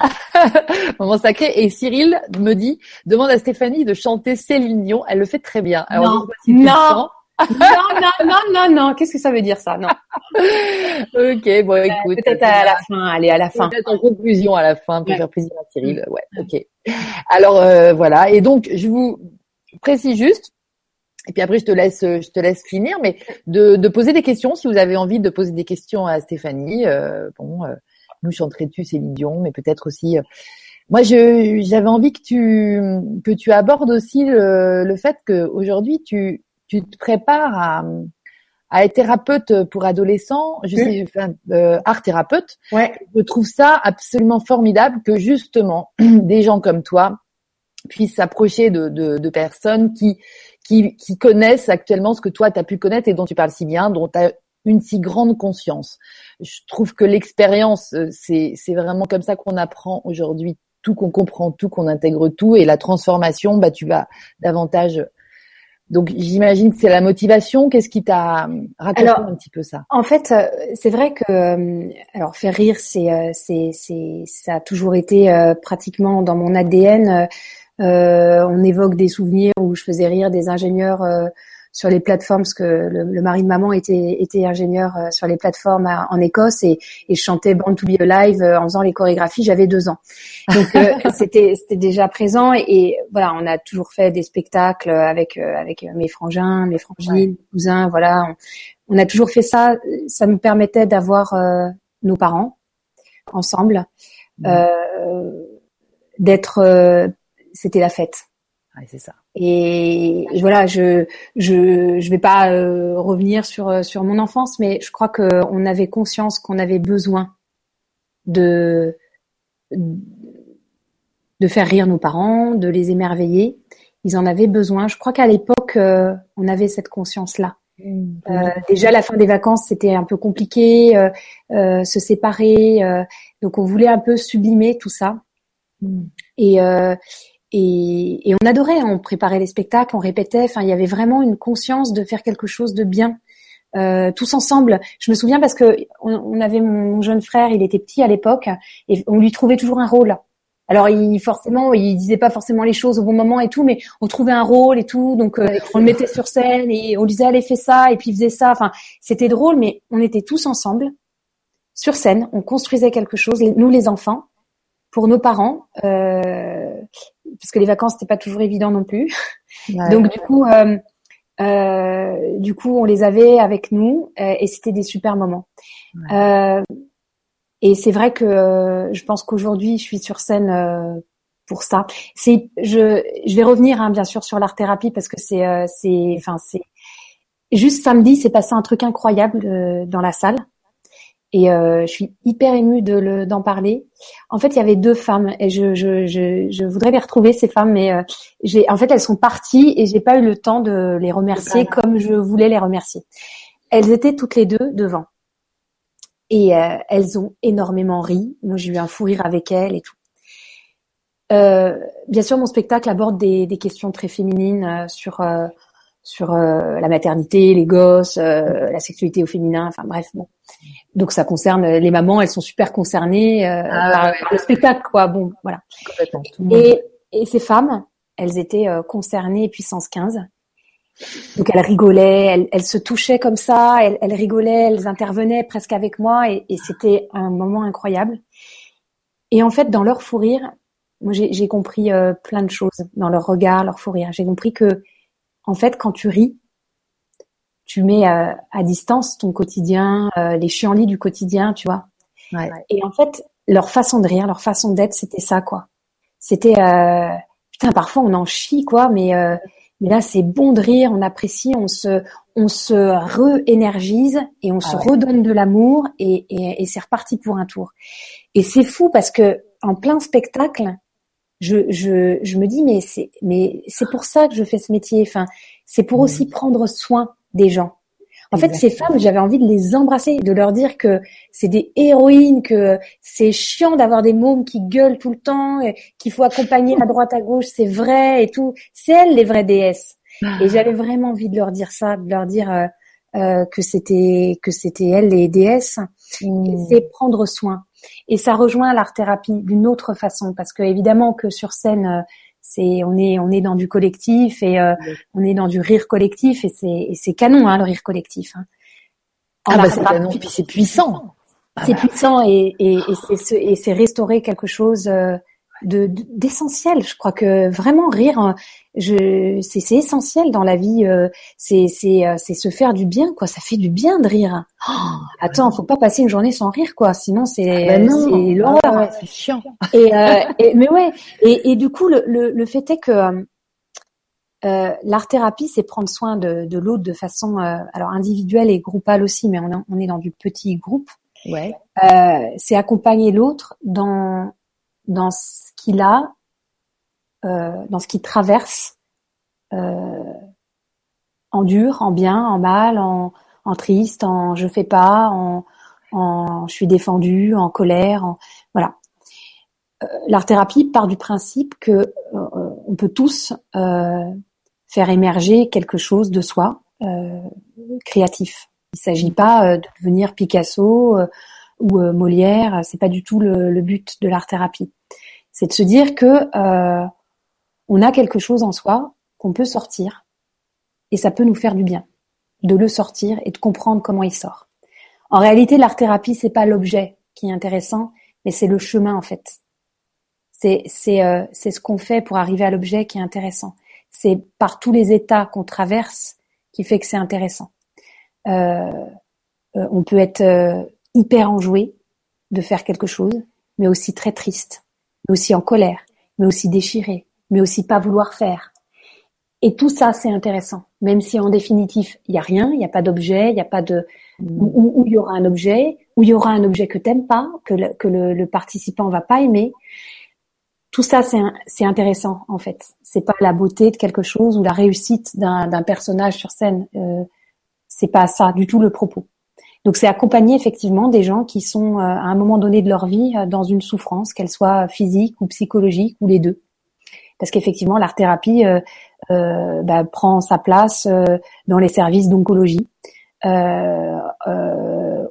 moment sacré. Et Cyril me dit, demande à Stéphanie de chanter Céline Dion. Elle le fait très bien. Alors, non. non. Non, non, non, non, non. Qu'est-ce que ça veut dire ça? Non. ok, bon, écoute. Peut-être à la fin. Allez, à la fin. Peut-être en conclusion à la fin pour faire plaisir à Cyril. Ouais, ok. Alors euh, voilà. Et donc, je vous précise juste et puis après, je te laisse, je te laisse finir, mais de, de poser des questions si vous avez envie de poser des questions à Stéphanie. Euh, bon, euh, nous chanterais-tu Céline Dion, mais peut-être aussi. Euh, moi, je, j'avais envie que tu que tu abordes aussi le, le fait qu'aujourd'hui tu tu te prépares à à être thérapeute pour adolescents, je sais, enfin, euh, art thérapeute. Ouais. Je trouve ça absolument formidable que justement des gens comme toi puissent s'approcher de, de, de personnes qui qui, qui connaissent actuellement ce que toi, tu as pu connaître et dont tu parles si bien, dont tu as une si grande conscience. Je trouve que l'expérience, euh, c'est, c'est vraiment comme ça qu'on apprend aujourd'hui tout, qu'on comprend tout, qu'on intègre tout, et la transformation, bah, tu vas davantage. Donc, j'imagine que c'est la motivation. Qu'est-ce qui t'a raconté un petit peu ça? En fait, euh, c'est vrai que euh, alors faire rire, c'est, c'est, c'est, ça a toujours été pratiquement dans mon ADN. Euh, on évoque des souvenirs où je faisais rire des ingénieurs euh, sur les plateformes, parce que le, mari de maman était, était ingénieur euh, sur les plateformes en Écosse et, et, je chantais Born to be Alive en faisant les chorégraphies. J'avais deux ans, donc c'était c'était déjà présent et, voilà, on a toujours fait des spectacles avec avec mes frangins, mes frangines, mes cousins. Voilà, on, a toujours fait ça. Ça nous permettait d'avoir nos parents ensemble, mmh. d'être c'était la fête. Ouais, c'est ça. Et, voilà, je je je vais pas euh, revenir sur euh, sur mon enfance, mais je crois que on avait conscience qu'on avait besoin de de faire rire nos parents, de les émerveiller. Ils en avaient besoin. Je crois qu'à l'époque, euh, on avait cette conscience-là. Mmh. déjà, la fin des vacances, c'était un peu compliqué, se séparer. donc, on voulait un peu sublimer tout ça. Mmh. Et et, et, on adorait, on préparait les spectacles, on répétait. Enfin, il y avait vraiment une conscience de faire quelque chose de bien, euh, tous ensemble. Je me souviens parce que on, avait mon jeune frère, il était petit à l'époque, et on lui trouvait toujours un rôle. Alors, il forcément, il disait pas forcément les choses au bon moment et tout, mais on trouvait un rôle et tout, donc euh, on le mettait sur scène et on lui disait allez fais ça, et puis il faisait ça. Enfin, c'était drôle, mais on était tous ensemble sur scène, on construisait quelque chose, nous les enfants, pour nos parents. Euh, parce que les vacances c'était pas toujours évident non plus. Donc du coup, euh, euh, du coup, on les avait avec nous euh, et c'était des super moments. Euh, et c'est vrai que euh, je pense qu'aujourd'hui, je suis sur scène pour ça. C'est, je, je vais revenir hein, bien sûr sur l'art thérapie parce que c'est, c'est, enfin c'est juste samedi, c'est passé un truc incroyable dans la salle. Et euh, je suis hyper émue de d'en parler. En fait, il y avait deux femmes et je, je, je, je voudrais les retrouver ces femmes, mais euh, j'ai en fait elles sont parties et j'ai pas eu le temps de les remercier comme je voulais les remercier. Elles étaient toutes les deux devant et euh, elles ont énormément ri. Moi, j'ai eu un fou rire avec elles et tout. Euh, bien sûr, mon spectacle aborde des, des questions très féminines euh, sur sur euh, la maternité, les gosses, euh, la sexualité au féminin, enfin bref. Bon. Donc ça concerne les mamans, elles sont super concernées euh, ah par, le spectacle, quoi. Bon, voilà. Et, et, ces femmes, elles étaient concernées puissance 15. Donc elles rigolaient, elles, elles se touchaient comme ça, elles, elles, rigolaient, elles intervenaient presque avec moi, et, et c'était un moment incroyable. Et en fait, dans leur fou rire, moi j'ai compris plein de choses dans leur regard, leur fou rire. J'ai compris que en fait, quand tu ris, tu mets euh, à, distance ton quotidien, euh, les chienlits du quotidien, tu vois. Et en fait, leur façon de rire, leur façon d'être, c'était ça, quoi. C'était euh, putain, parfois on en chie, quoi, mais euh, mais là c'est bon de rire, on apprécie, on se on se re-énergise et on ah se redonne de l'amour et, et, et c'est reparti pour un tour. Et c'est fou parce que en plein spectacle, je, je, je me dis mais c'est mais c'est pour ça que je fais ce métier. Enfin, c'est pour aussi prendre soin des gens. En fait, ces femmes, j'avais envie de les embrasser, de leur dire que c'est des héroïnes, que c'est chiant d'avoir des mômes qui gueulent tout le temps, qu'il faut accompagner à droite à gauche, c'est vrai et tout. C'est elles les vraies déesses. Et ah. j'avais vraiment envie de leur dire ça, de leur dire euh, euh, que c'était que c'était elles les déesses. Mmh. C'est prendre soin. Et ça rejoint l'art thérapie d'une autre façon, parce que évidemment que sur scène, euh, c'est on est on est dans du collectif et euh, on est dans du rire collectif et c'est c'est canon hein, le rire collectif. Hein. Ah bah c'est canon, puis c'est puissant. C'est puissant et et, et c'est et c'est restaurer quelque chose euh, de d'essentiel. Je crois que vraiment rire, hein, je c'est c'est essentiel dans la vie. Euh, c'est c'est euh, c'est se faire du bien quoi. Ça fait du bien de rire. Oh, attends, faut pas passer une journée sans rire quoi. Sinon c'est ah ben c'est l'horreur. Ah c'est chiant. Et, euh, et, mais ouais. Et, et du coup le, le, le fait est que euh, l'art thérapie, c'est prendre soin de, de l'autre de façon alors individuelle et groupale aussi, mais on, on est dans du petit groupe. Ouais. c'est accompagner l'autre dans dans qu'il a, euh, dans ce qu'il traverse, euh, en dur, en bien, en mal, en, triste, en je fais pas, en, je suis défendu, en colère, en, voilà. Euh, l'art thérapie part du principe que euh, on peut tous euh, faire émerger quelque chose de soi créatif. Il s'agit pas de devenir Picasso ou Molière, c'est pas du tout le, but de l'art thérapie. C'est de se dire que euh, on a quelque chose en soi qu'on peut sortir et ça peut nous faire du bien de le sortir et de comprendre comment il sort. En réalité, l'art thérapie c'est pas l'objet qui est intéressant, mais c'est le chemin en fait. C'est c'est euh, c'est ce qu'on fait pour arriver à l'objet qui est intéressant. C'est par tous les états qu'on traverse qui fait que c'est intéressant. Euh, euh on peut être hyper enjoué de faire quelque chose, mais aussi très triste, mais aussi en colère, mais aussi déchiré, mais aussi pas vouloir faire. Et tout ça, c'est intéressant, même si en définitif, il y a rien, il n'y a pas d'objet, il n'y a pas de où il y aura un objet, où il y aura un objet que t'aimes pas, que le, que le, le, participant va pas aimer. Tout ça, c'est intéressant en fait. C'est pas la beauté de quelque chose ou la réussite d'un personnage sur scène. Euh, c'est pas ça du tout le propos. Donc c'est accompagner effectivement des gens qui sont euh, à un moment donné de leur vie euh, dans une souffrance, qu'elle soit physique ou psychologique ou les deux. Parce qu'effectivement l'art thérapie euh, bah, prend sa place dans les services d'oncologie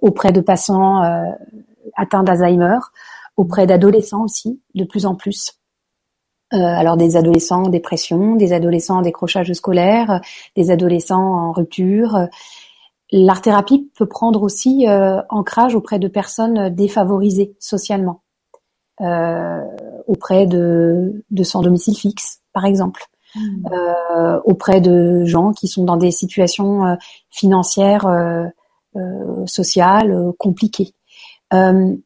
auprès de patients atteints d'Alzheimer, auprès d'adolescents aussi, de plus en plus. Alors des adolescents en dépression, des adolescents en décrochage scolaire, des adolescents en rupture, L'art thérapie peut prendre aussi euh, ancrage auprès de personnes défavorisées socialement, euh, auprès de, de sans domicile fixe, par exemple, mmh. euh, auprès de gens qui sont dans des situations euh, financières, euh, sociales compliquées. Le,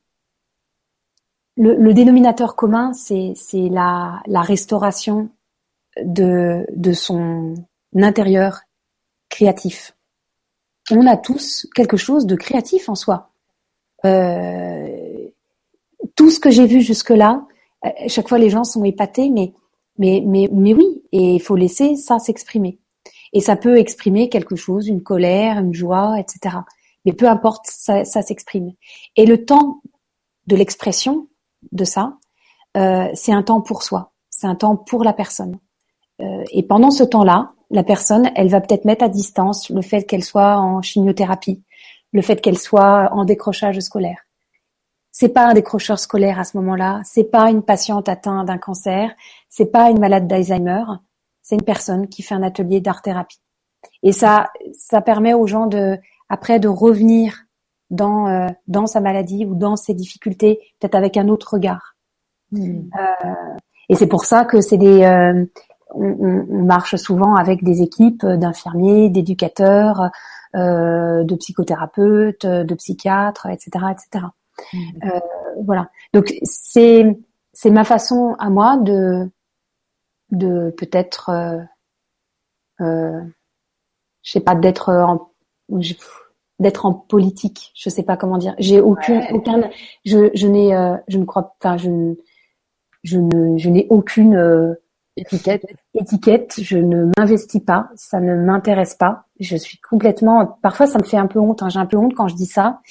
le, dénominateur commun, c'est la, la restauration de, de son intérieur créatif on a tous quelque chose de créatif en soi. Euh, tout ce que j'ai vu jusque-là, euh, chaque fois les gens sont épatés, mais mais mais mais oui, et il faut laisser ça s'exprimer. Et ça peut exprimer quelque chose, une colère, une joie, etc. Mais peu importe, ça, ça s'exprime. Et le temps de l'expression de ça, euh, c'est un temps pour soi, c'est un temps pour la personne. Euh, et pendant ce temps-là, la personne, elle va peut-être mettre à distance le fait qu'elle soit en chimiothérapie, le fait qu'elle soit en décrochage scolaire. C'est pas un décrocheur scolaire à ce moment-là, c'est pas une patiente atteinte d'un cancer, c'est pas une malade d'Alzheimer, c'est une personne qui fait un atelier d'art thérapie. Et ça, ça permet aux gens de, après, de revenir dans euh, dans sa maladie ou dans ses difficultés, peut-être avec un autre regard. Hmm. Euh, et c'est pour ça que c'est des euh, on, marche souvent avec des équipes d'infirmiers, d'éducateurs, euh, de psychothérapeutes, de psychiatres, etc., etc. Mmh. Euh, voilà. Donc c'est c'est ma façon à moi de de peut-être euh, euh je sais pas d'être en d'être en politique je sais pas comment dire j'ai aucune aucun je je n'ai je ne crois enfin je je ne je n'ai aucune Étiquette. Étiquette, je ne m'investis pas, ça ne m'intéresse pas. Je suis complètement. Parfois, ça me fait un peu honte. Hein. J'ai un peu honte quand je dis ça.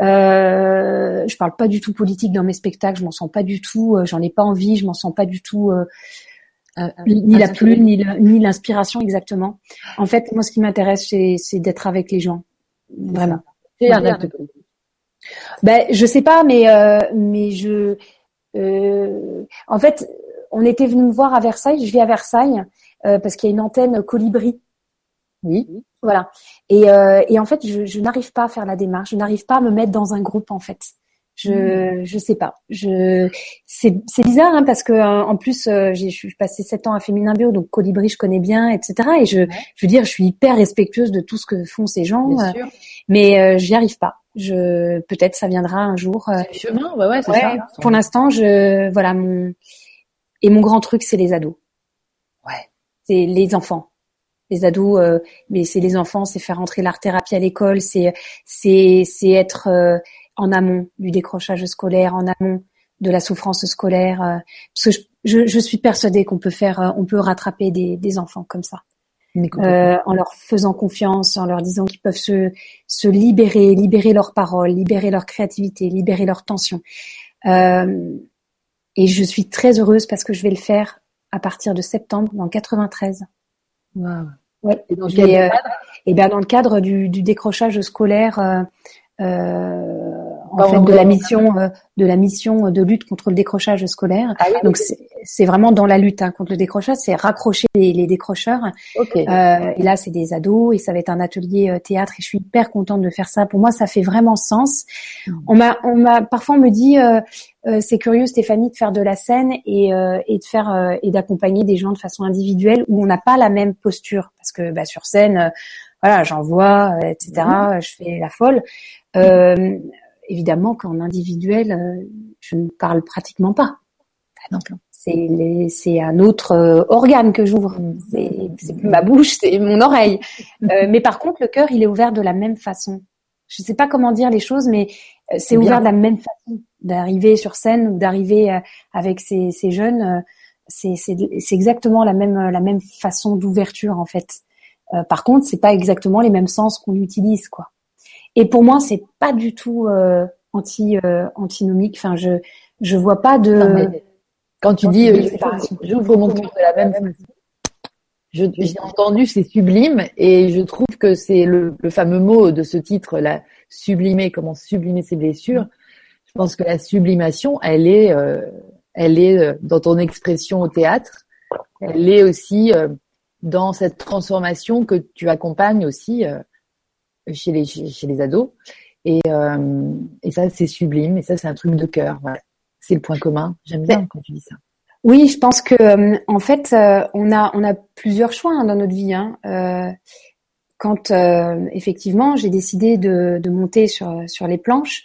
Euh, je parle pas du tout politique dans mes spectacles. Je m'en sens pas du tout. Euh, j'en ai pas envie. Je m'en sens pas du tout. Euh, euh ni la plume, ni l'inspiration exactement. En fait, moi, ce qui m'intéresse, c'est d'être avec les gens, vraiment. C'est un acte Ben, je sais pas, mais euh, mais je. en fait, on était venu me voir à Versailles. Je vis à Versailles euh, parce qu'il y a une antenne colibri. Oui. Voilà. Et, euh, et en fait, je, je n'arrive pas à faire la démarche. Je n'arrive pas à me mettre dans un groupe en fait. Je hmm. je sais pas. Je c'est c'est bizarre hein, parce que euh, en plus euh, j'ai je suis passé sept ans à Féminin Bio donc Colibri je connais bien etc et je je veux dire je suis hyper respectueuse de tout ce que font ces gens bien sûr. mais euh, j'y arrive pas. Je peut-être ça viendra un jour. Chemin ouais ouais c'est ça. Pour l'instant je voilà mon et mon grand truc, c'est les ados. Ouais. C'est les enfants. Les ados, euh, mais c'est les enfants, c'est faire entrer l'art thérapie à l'école, c'est c'est c'est être euh, en amont du décrochage scolaire, en amont de la souffrance scolaire. Euh, parce que je, je, suis persuadée qu'on peut faire, on peut rattraper des, des enfants comme ça. en leur faisant confiance, en leur disant qu'ils peuvent se, se libérer, libérer leurs paroles, libérer leur créativité, libérer leur tension. Euh, et je suis très heureuse parce que je vais le faire à partir de septembre dans 93. Wow. Ouais. Et dans, quel euh, et bien dans le cadre du, du décrochage scolaire euh, euh, en fait de la mission euh, de la mission de lutte contre le décrochage scolaire. Ah Donc c'est vraiment dans la lutte hein, contre le décrochage, c'est raccrocher les, les décrocheurs. Okay. Euh, et là c'est des ados et ça va être un atelier euh, théâtre et je suis hyper contente de faire ça. Pour moi ça fait vraiment sens. Mmh. On m'a on m'a parfois on me dit c'est curieux Stéphanie de faire de la scène et et de faire et d'accompagner des gens de façon individuelle où on n'a pas la même posture parce que bah, sur scène voilà, j'envoie, etc. Mmh. Je fais la folle. Euh, évidemment qu'en individuel, euh, je ne parle pratiquement pas. C'est un autre euh, organe que j'ouvre. C'est plus ma bouche, c'est mon oreille. Euh, mais par contre, le cœur, il est ouvert de la même façon. Je ne sais pas comment dire les choses, mais c'est ouvert de la même façon d'arriver sur scène ou d'arriver avec ces, ces jeunes. c'est exactement la même la même façon d'ouverture en fait. par contre, c'est pas exactement les mêmes sens qu'on utilise quoi. Et pour moi, c'est pas du tout euh, anti euh, antinomique. Enfin, je je vois pas de. quand tu dis euh, j'ouvre mon cœur de la même façon, j'ai entendu c'est sublime et je trouve que c'est le, le, fameux mot de ce titre, la sublimer, comment sublimer ses blessures. Je pense que la sublimation, elle est, euh, elle est euh, dans ton expression au théâtre. Elle est aussi euh, dans cette transformation que tu accompagnes aussi chez les, chez les ados. Et, euh, et ça, c'est sublime. Et ça, c'est un truc de cœur. C'est le point commun. J'aime bien quand tu dis ça. Oui, je pense que euh, en fait, euh, on a on a plusieurs choix hein, dans notre vie. Hein. Euh, quand effectivement j'ai décidé de, de monter sur sur les planches,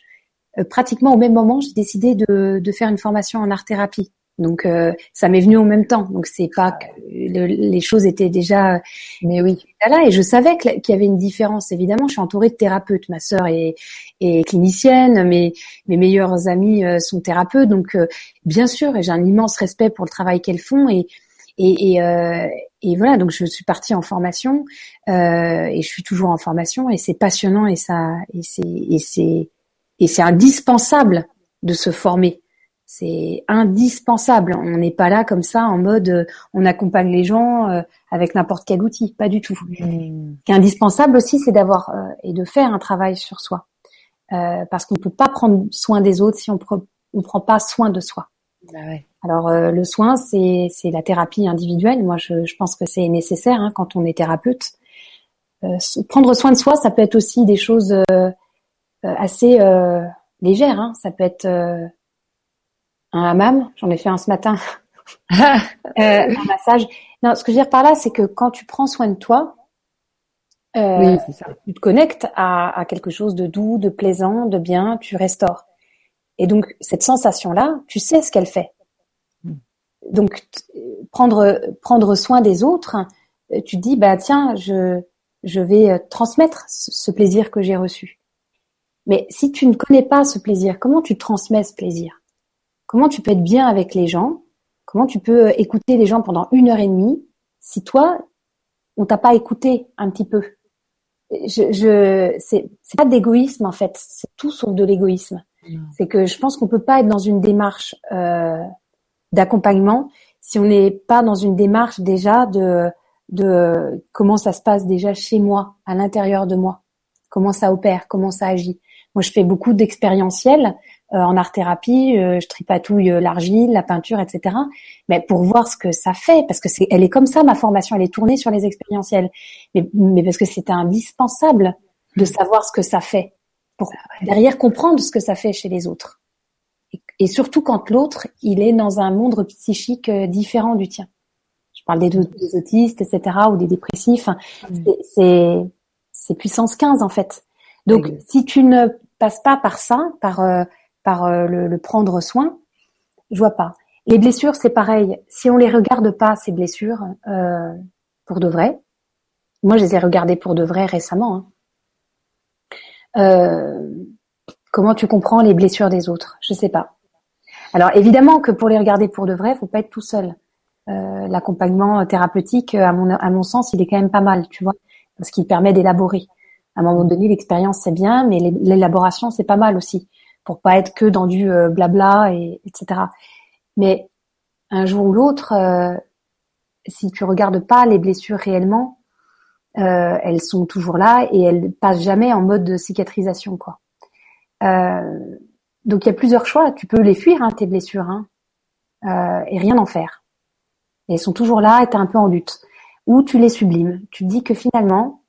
pratiquement au même moment, j'ai décidé de, de faire une formation en art thérapie. Donc euh, ça m'est venu en même temps. Donc c'est pas que les choses étaient déjà. Mais oui. Là et je savais qu'il y avait une différence. Évidemment, je suis entourée de thérapeutes. Ma sœur est, est clinicienne. Mes mes meilleurs amis euh, sont thérapeutes. Donc euh, bien sûr, j'ai un immense respect pour le travail qu'elles font et et, et, et, voilà. Donc je suis partie en formation et je suis toujours en formation et c'est passionnant et ça c'est et c'est indispensable de se former c'est indispensable. On n'est pas là comme ça en mode euh, on accompagne les gens euh, avec n'importe quel outil, pas du tout. Mmh. Ce qui est indispensable aussi, c'est d'avoir euh, et de faire un travail sur soi, parce qu'on ne peut pas prendre soin des autres si on ne prend pas soin de soi. Bah ouais. Alors le soin, c'est la thérapie individuelle. Moi, je, je pense que c'est nécessaire hein, quand on est thérapeute. prendre soin de soi, ça peut être aussi des choses assez légères. Hein. Ça peut être un hammam, j'en ai fait un ce matin, euh, un massage. Non, ce que je veux dire par là, c'est que quand tu prends soin de toi, euh, tu te connectes à, à, quelque chose de doux, de plaisant, de bien, tu restaures. Et donc cette sensation-là, tu sais ce qu'elle fait. Hmm. Donc prendre prendre soin des autres, tu te dis bah tiens, je je vais euh, transmettre ce plaisir que j'ai reçu. Mais si tu ne connais pas ce plaisir, comment tu transmets ce plaisir? Comment tu peux être bien avec les gens? Comment tu peux écouter les gens pendant une heure et demie si toi, on t'a pas écouté un petit peu? Je, je c'est pas d'égoïsme en fait, c'est tout sauf de l'égoïsme. C'est que je pense qu'on peut pas être dans une démarche euh, d'accompagnement si on n'est pas dans une démarche déjà de de comment ça se passe déjà chez moi, à l'intérieur de moi, comment ça opère, comment ça agit. Moi, je fais beaucoup d'expérientiels euh, en art thérapie, euh, je tripatouille euh, l'argile, la peinture, etc. Mais pour voir ce que ça fait, parce que c'est, elle est comme ça ma formation, elle est tournée sur les expérientiels, mais, mais parce que c'est indispensable de savoir ce que ça fait pour derrière comprendre ce que ça fait chez les autres. Et, surtout quand l'autre, il est dans un monde psychique différent du tien. Je parle des, des autistes, etc., ou des dépressifs. Mm. C'est, c'est puissance 15 en fait. Donc, si tu ne passes pas par ça, par par euh, le, prendre soin, je vois pas. Les blessures, c'est pareil. Si on les regarde pas ces blessures euh, pour de vrai, moi je les ai regardées pour de vrai récemment. Hein. Euh, comment tu comprends les blessures des autres? Je sais pas. Alors évidemment que pour les regarder pour de vrai, faut pas être tout seul. L'accompagnement thérapeutique, à mon, à mon sens, il est quand même pas mal, tu vois, parce qu'il permet d'élaborer. À un moment donné, l'expérience c'est bien, mais l'élaboration c'est pas mal aussi pour pas être que dans du euh, blabla et etc. Mais un jour ou l'autre, euh, si tu regardes pas les blessures réellement, euh, elles sont toujours là et elles passent jamais en mode de cicatrisation quoi. donc il y a plusieurs choix. Tu peux les fuir hein, tes blessures hein, et rien en faire. Elles sont toujours là et t'es un peu en lutte. Ou tu les sublimes. Tu te dis que finalement,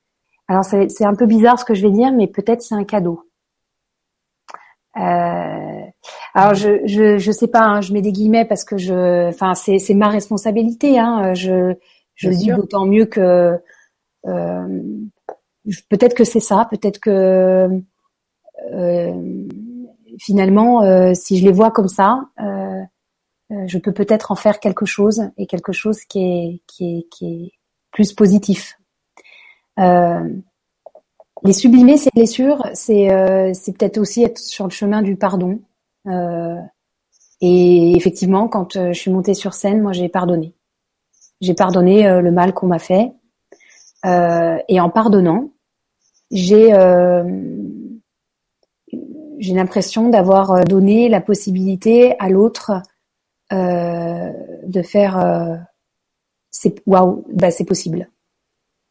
alors c'est un peu bizarre ce que je vais dire, mais peut-être c'est un cadeau. Euh, alors je, je je sais pas, hein, je mets des guillemets parce que je, enfin c'est c'est ma responsabilité. Hein, je je le dis d'autant mieux que euh, peut-être que c'est ça, peut-être que euh, finalement euh, si je les vois comme ça, euh, euh, je peux peut-être en faire quelque chose et quelque chose qui est qui est qui est plus positif. Euh, les sublimer ces blessures, c'est euh, peut-être aussi être sur le chemin du pardon. Euh, et effectivement, quand euh, je suis montée sur scène, moi j'ai pardonné. J'ai pardonné le mal qu'on m'a fait. et en pardonnant, j'ai j'ai l'impression d'avoir donné la possibilité à l'autre de faire waouh, bah c'est possible.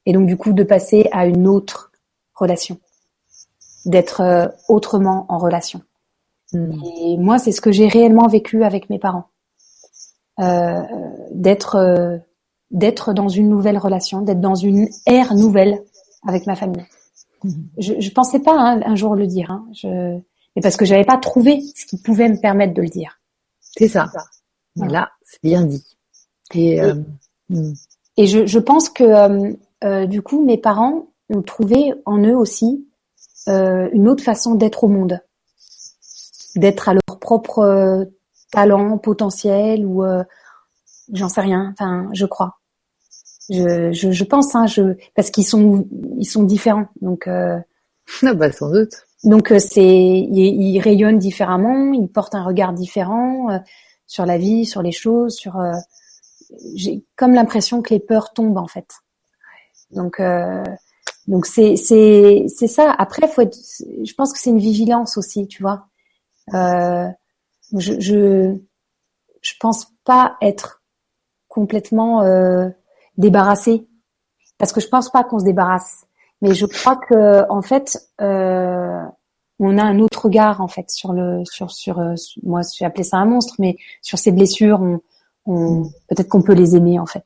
Et donc du coup de passer à une autre relation, d'être euh, autrement en relation. Hmm. Et moi, c'est ce que j'ai réellement vécu avec mes parents, euh, d'être euh, d'être dans une nouvelle relation, d'être dans une ère nouvelle avec ma famille. Hmm. Je, je pensais pas hein, un jour le dire, hein, je, mais parce que j'avais pas trouvé ce qui pouvait me permettre de le dire. C'est ça. Voilà, c'est bien dit. Et, et, hmm. et je, je, pense que du coup, mes parents ont trouvé en eux aussi euh, une autre façon d'être au monde, d'être à leur propre euh, talent, potentiel ou euh, j'en sais rien. Enfin, je crois. Je, je, je pense, hein, je parce qu'ils sont ils sont différents, donc. Ah bah sans doute. Donc c'est ils, ils, rayonnent différemment, ils portent un regard différent sur la vie, sur les choses, sur. J'ai comme l'impression que les peurs tombent en fait. Donc donc c'est c'est c'est ça. Après, faut être, je pense que c'est une vigilance aussi, tu vois. Euh, je, je je pense pas être complètement euh, débarrassée parce que je pense pas qu'on se débarrasse. Mais je crois que en fait, euh, on a un autre regard en fait sur le sur sur, euh, moi j'ai appelé ça un monstre, mais sur ces blessures, on, on peut-être qu'on peut les aimer en fait.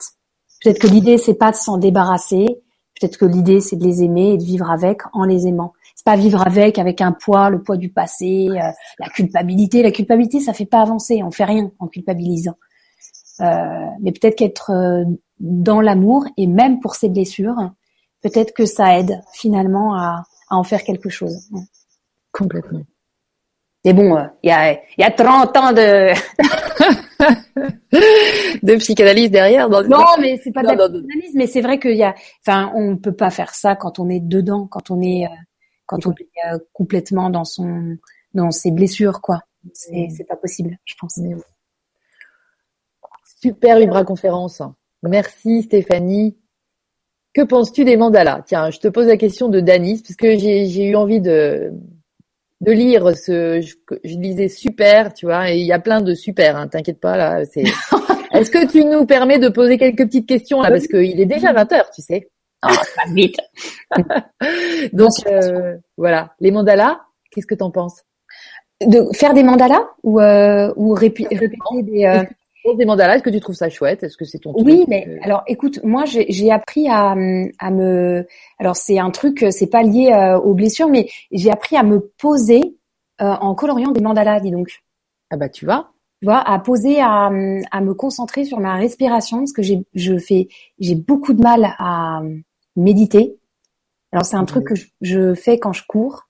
Peut-être que l'idée c'est pas de s'en débarrasser, Peut-être que l'idée c'est de les aimer et de vivre avec en les aimant. C'est pas vivre avec avec un poids, le poids du passé, euh, la culpabilité. La culpabilité, ça fait pas avancer. On fait rien en culpabilisant. Euh, mais peut-être qu'être euh, dans l'amour et même pour ces blessures, peut-être que ça aide finalement à, à en faire quelque chose. Complètement. Mais bon, il y, a, y a 30 ans de de psychanalyse derrière. Dans... Non, mais c'est pas de la psychanalyse, mais c'est vrai qu'il y a, enfin, on peut pas faire ça quand on est dedans, quand on est, euh, quand on est euh, complètement dans son, dans ses blessures, quoi. C'est, c'est pas possible, je pense. Super Vibra conférence. Merci Stéphanie. Que penses-tu des mandalas? Tiens, je te pose la question de Danis, parce que j'ai eu envie de, de lire ce. Je, je, lisais super, tu vois, et il y a plein de super, hein, t'inquiète pas, là. c'est Est-ce que tu nous permets de poser quelques petites questions, là, parce qu'il est déjà 20h, tu sais Oh, vite Donc, euh, voilà. Les mandalas, qu'est-ce que t'en penses? De faire des mandalas ou, euh, ou répéter des... Euh des mandalas, est-ce que tu trouves ça chouette Est-ce que c'est ton truc Oui, mais alors écoute, moi j'ai appris à, à me. Alors c'est un truc, c'est pas lié euh, aux blessures, mais j'ai appris à me poser euh, en coloriant des mandalas, dis donc. Ah bah tu vois. Tu vois, à poser, à, à me concentrer sur ma respiration, parce que j'ai je fais j'ai beaucoup de mal à méditer. Alors c'est un truc que je, je, fais quand je cours,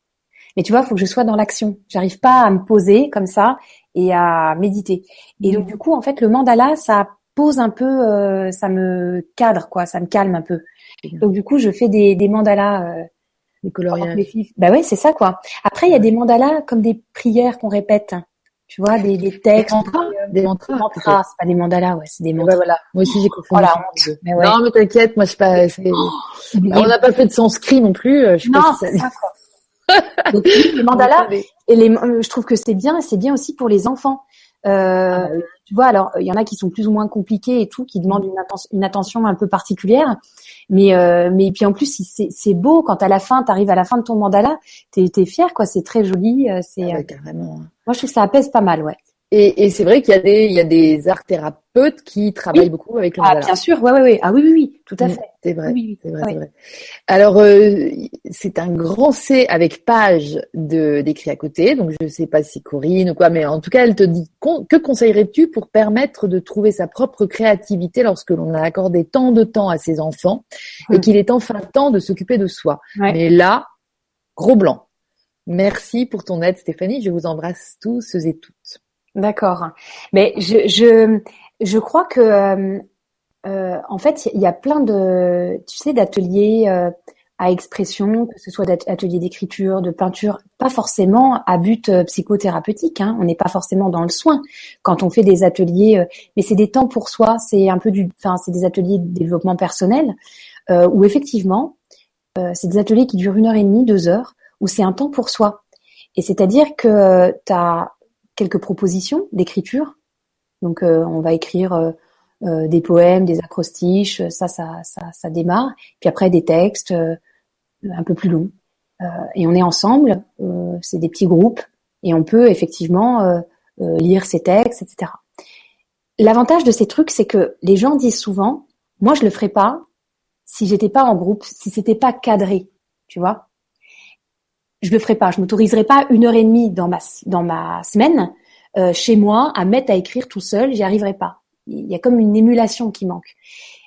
mais tu vois, il faut que je sois dans l'action. J'arrive pas à me poser comme ça et à méditer. Et donc du coup, en fait, le mandala, ça pose un peu, euh, ça me cadre, quoi, ça me calme un peu. Donc du coup, je fais des, des mandalas. Euh, des coloriages. Bah ouais, c'est ça, quoi. Après, il y a des mandalas comme des prières qu'on répète. Tu vois, des, des textes. Des mantras. Des mantras, c'est pas des mandalas, ouais, c'est des mantras. voilà. Moi aussi, j'ai confondu. Voilà, mais ouais. Non, mais t'inquiète, moi, je suis pas, oh, on n'a pas fait de sanskrit non plus. Euh, je non, c'est ça, quoi. Donc, les mandalas, et les, euh, je trouve que c'est bien, c'est bien aussi pour les enfants. Euh, ah, bah tu vois, alors il y en a qui sont plus ou moins compliqués et tout, qui demandent une, une attention un peu particulière. Mais euh, mais puis en plus c'est beau quand à la fin, tu arrives à la fin de ton mandala, t'es es fier quoi, c'est très joli. C'est ah carrément. Moi je trouve que ça apaise pas mal, ouais. Et, et c'est vrai qu'il y a des il y a des art thérapeutes qui travaillent beaucoup avec le Ah bien sûr, ouais ouais ouais. Ah oui oui oui, tout à mm, fait. C'est vrai, c'est vrai, c'est vrai. Alors euh, c'est un grand C avec page de d'écrit à côté, donc je sais pas si Corinne ou quoi, mais en tout cas elle te dit que conseillerais-tu pour permettre de trouver sa propre créativité lorsque l'on a accordé tant de temps à ses enfants et mm. qu'il est enfin temps de s'occuper de soi? Mais là, gros blanc. Merci pour ton aide Stéphanie, je vous embrasse tous et toutes. D'accord. Mais je, je, je crois que, euh, euh en fait, il y a plein de, tu sais, d'ateliers euh, à expression, que ce soit d'ateliers d'écriture, de peinture, pas forcément à but euh, psychothérapeutique. Hein, on n'est pas forcément dans le soin quand on fait des ateliers, mais c'est des temps pour soi. C'est un peu du, enfin, c'est des ateliers de développement personnel où effectivement, c'est des ateliers qui durent une heure et demie, deux heures, où c'est un temps pour soi. Et c'est-à-dire que tu as quelques propositions d'écriture. Donc, euh, on va écrire euh, euh, des poèmes, des acrostiches, ça, ça, ça, ça démarre. Puis après, des textes un peu plus longs. et on est ensemble, c'est des petits groupes, et on peut effectivement lire ces textes, etc. L'avantage de ces trucs, c'est que les gens disent souvent, moi, je le ferais pas si j'étais pas en groupe, si c'était pas cadré, tu vois? Je le ferai pas. Je m'autoriserai pas une heure et demie dans ma dans ma semaine euh, chez moi à mettre à écrire tout seul. J'y arriverai pas. Il y a comme une émulation qui manque.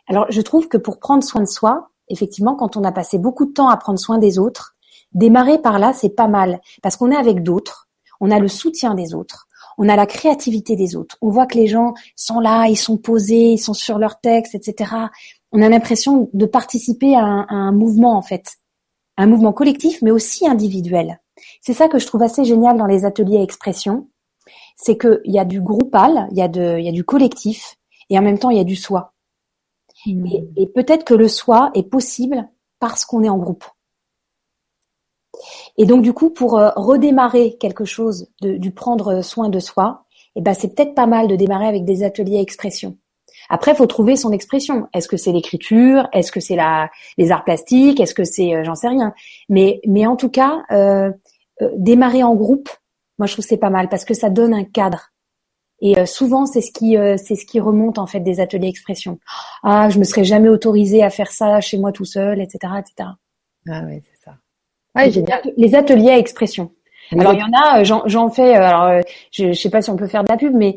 Alors je trouve que pour prendre soin de soi, effectivement, quand on a passé beaucoup de temps à prendre soin des autres, démarrer par là, c'est pas mal parce qu'on est avec d'autres, on a le soutien des autres. On a la créativité des autres. On voit que les gens sont là, ils sont posés, ils sont sur leur texte, etc. On a l'impression de participer à un, à un mouvement en fait un mouvement collectif, mais aussi individuel. C'est ça que je trouve assez génial dans les ateliers à expression, c'est qu'il y a du groupal, il y a, de, il y a du collectif, et en même temps il y a du soi. Hmm. Et, peut-être que le soi est possible parce qu'on est en groupe. Et donc du coup, pour euh, redémarrer quelque chose, de, du prendre soin de soi, eh ben c'est peut-être pas mal de démarrer avec des ateliers à expression. Après, il faut trouver son expression. Est-ce que c'est l'écriture? Est-ce que c'est la les arts plastiques? Est-ce que c'est euh, j'en sais rien. Mais mais en tout cas, euh, euh, démarrer en groupe, moi je trouve c'est pas mal parce que ça donne un cadre. Et souvent c'est ce qui c'est ce qui remonte en fait des ateliers expression. Ah, je me serais jamais autorisée à faire ça chez moi tout seul, etc., etc. Ah oui, c'est ça. Ah, génial. Les ateliers à expression. Alors il y en a, euh, j'en fais. Euh, alors euh, je, ne sais pas si on peut faire de la pub, mais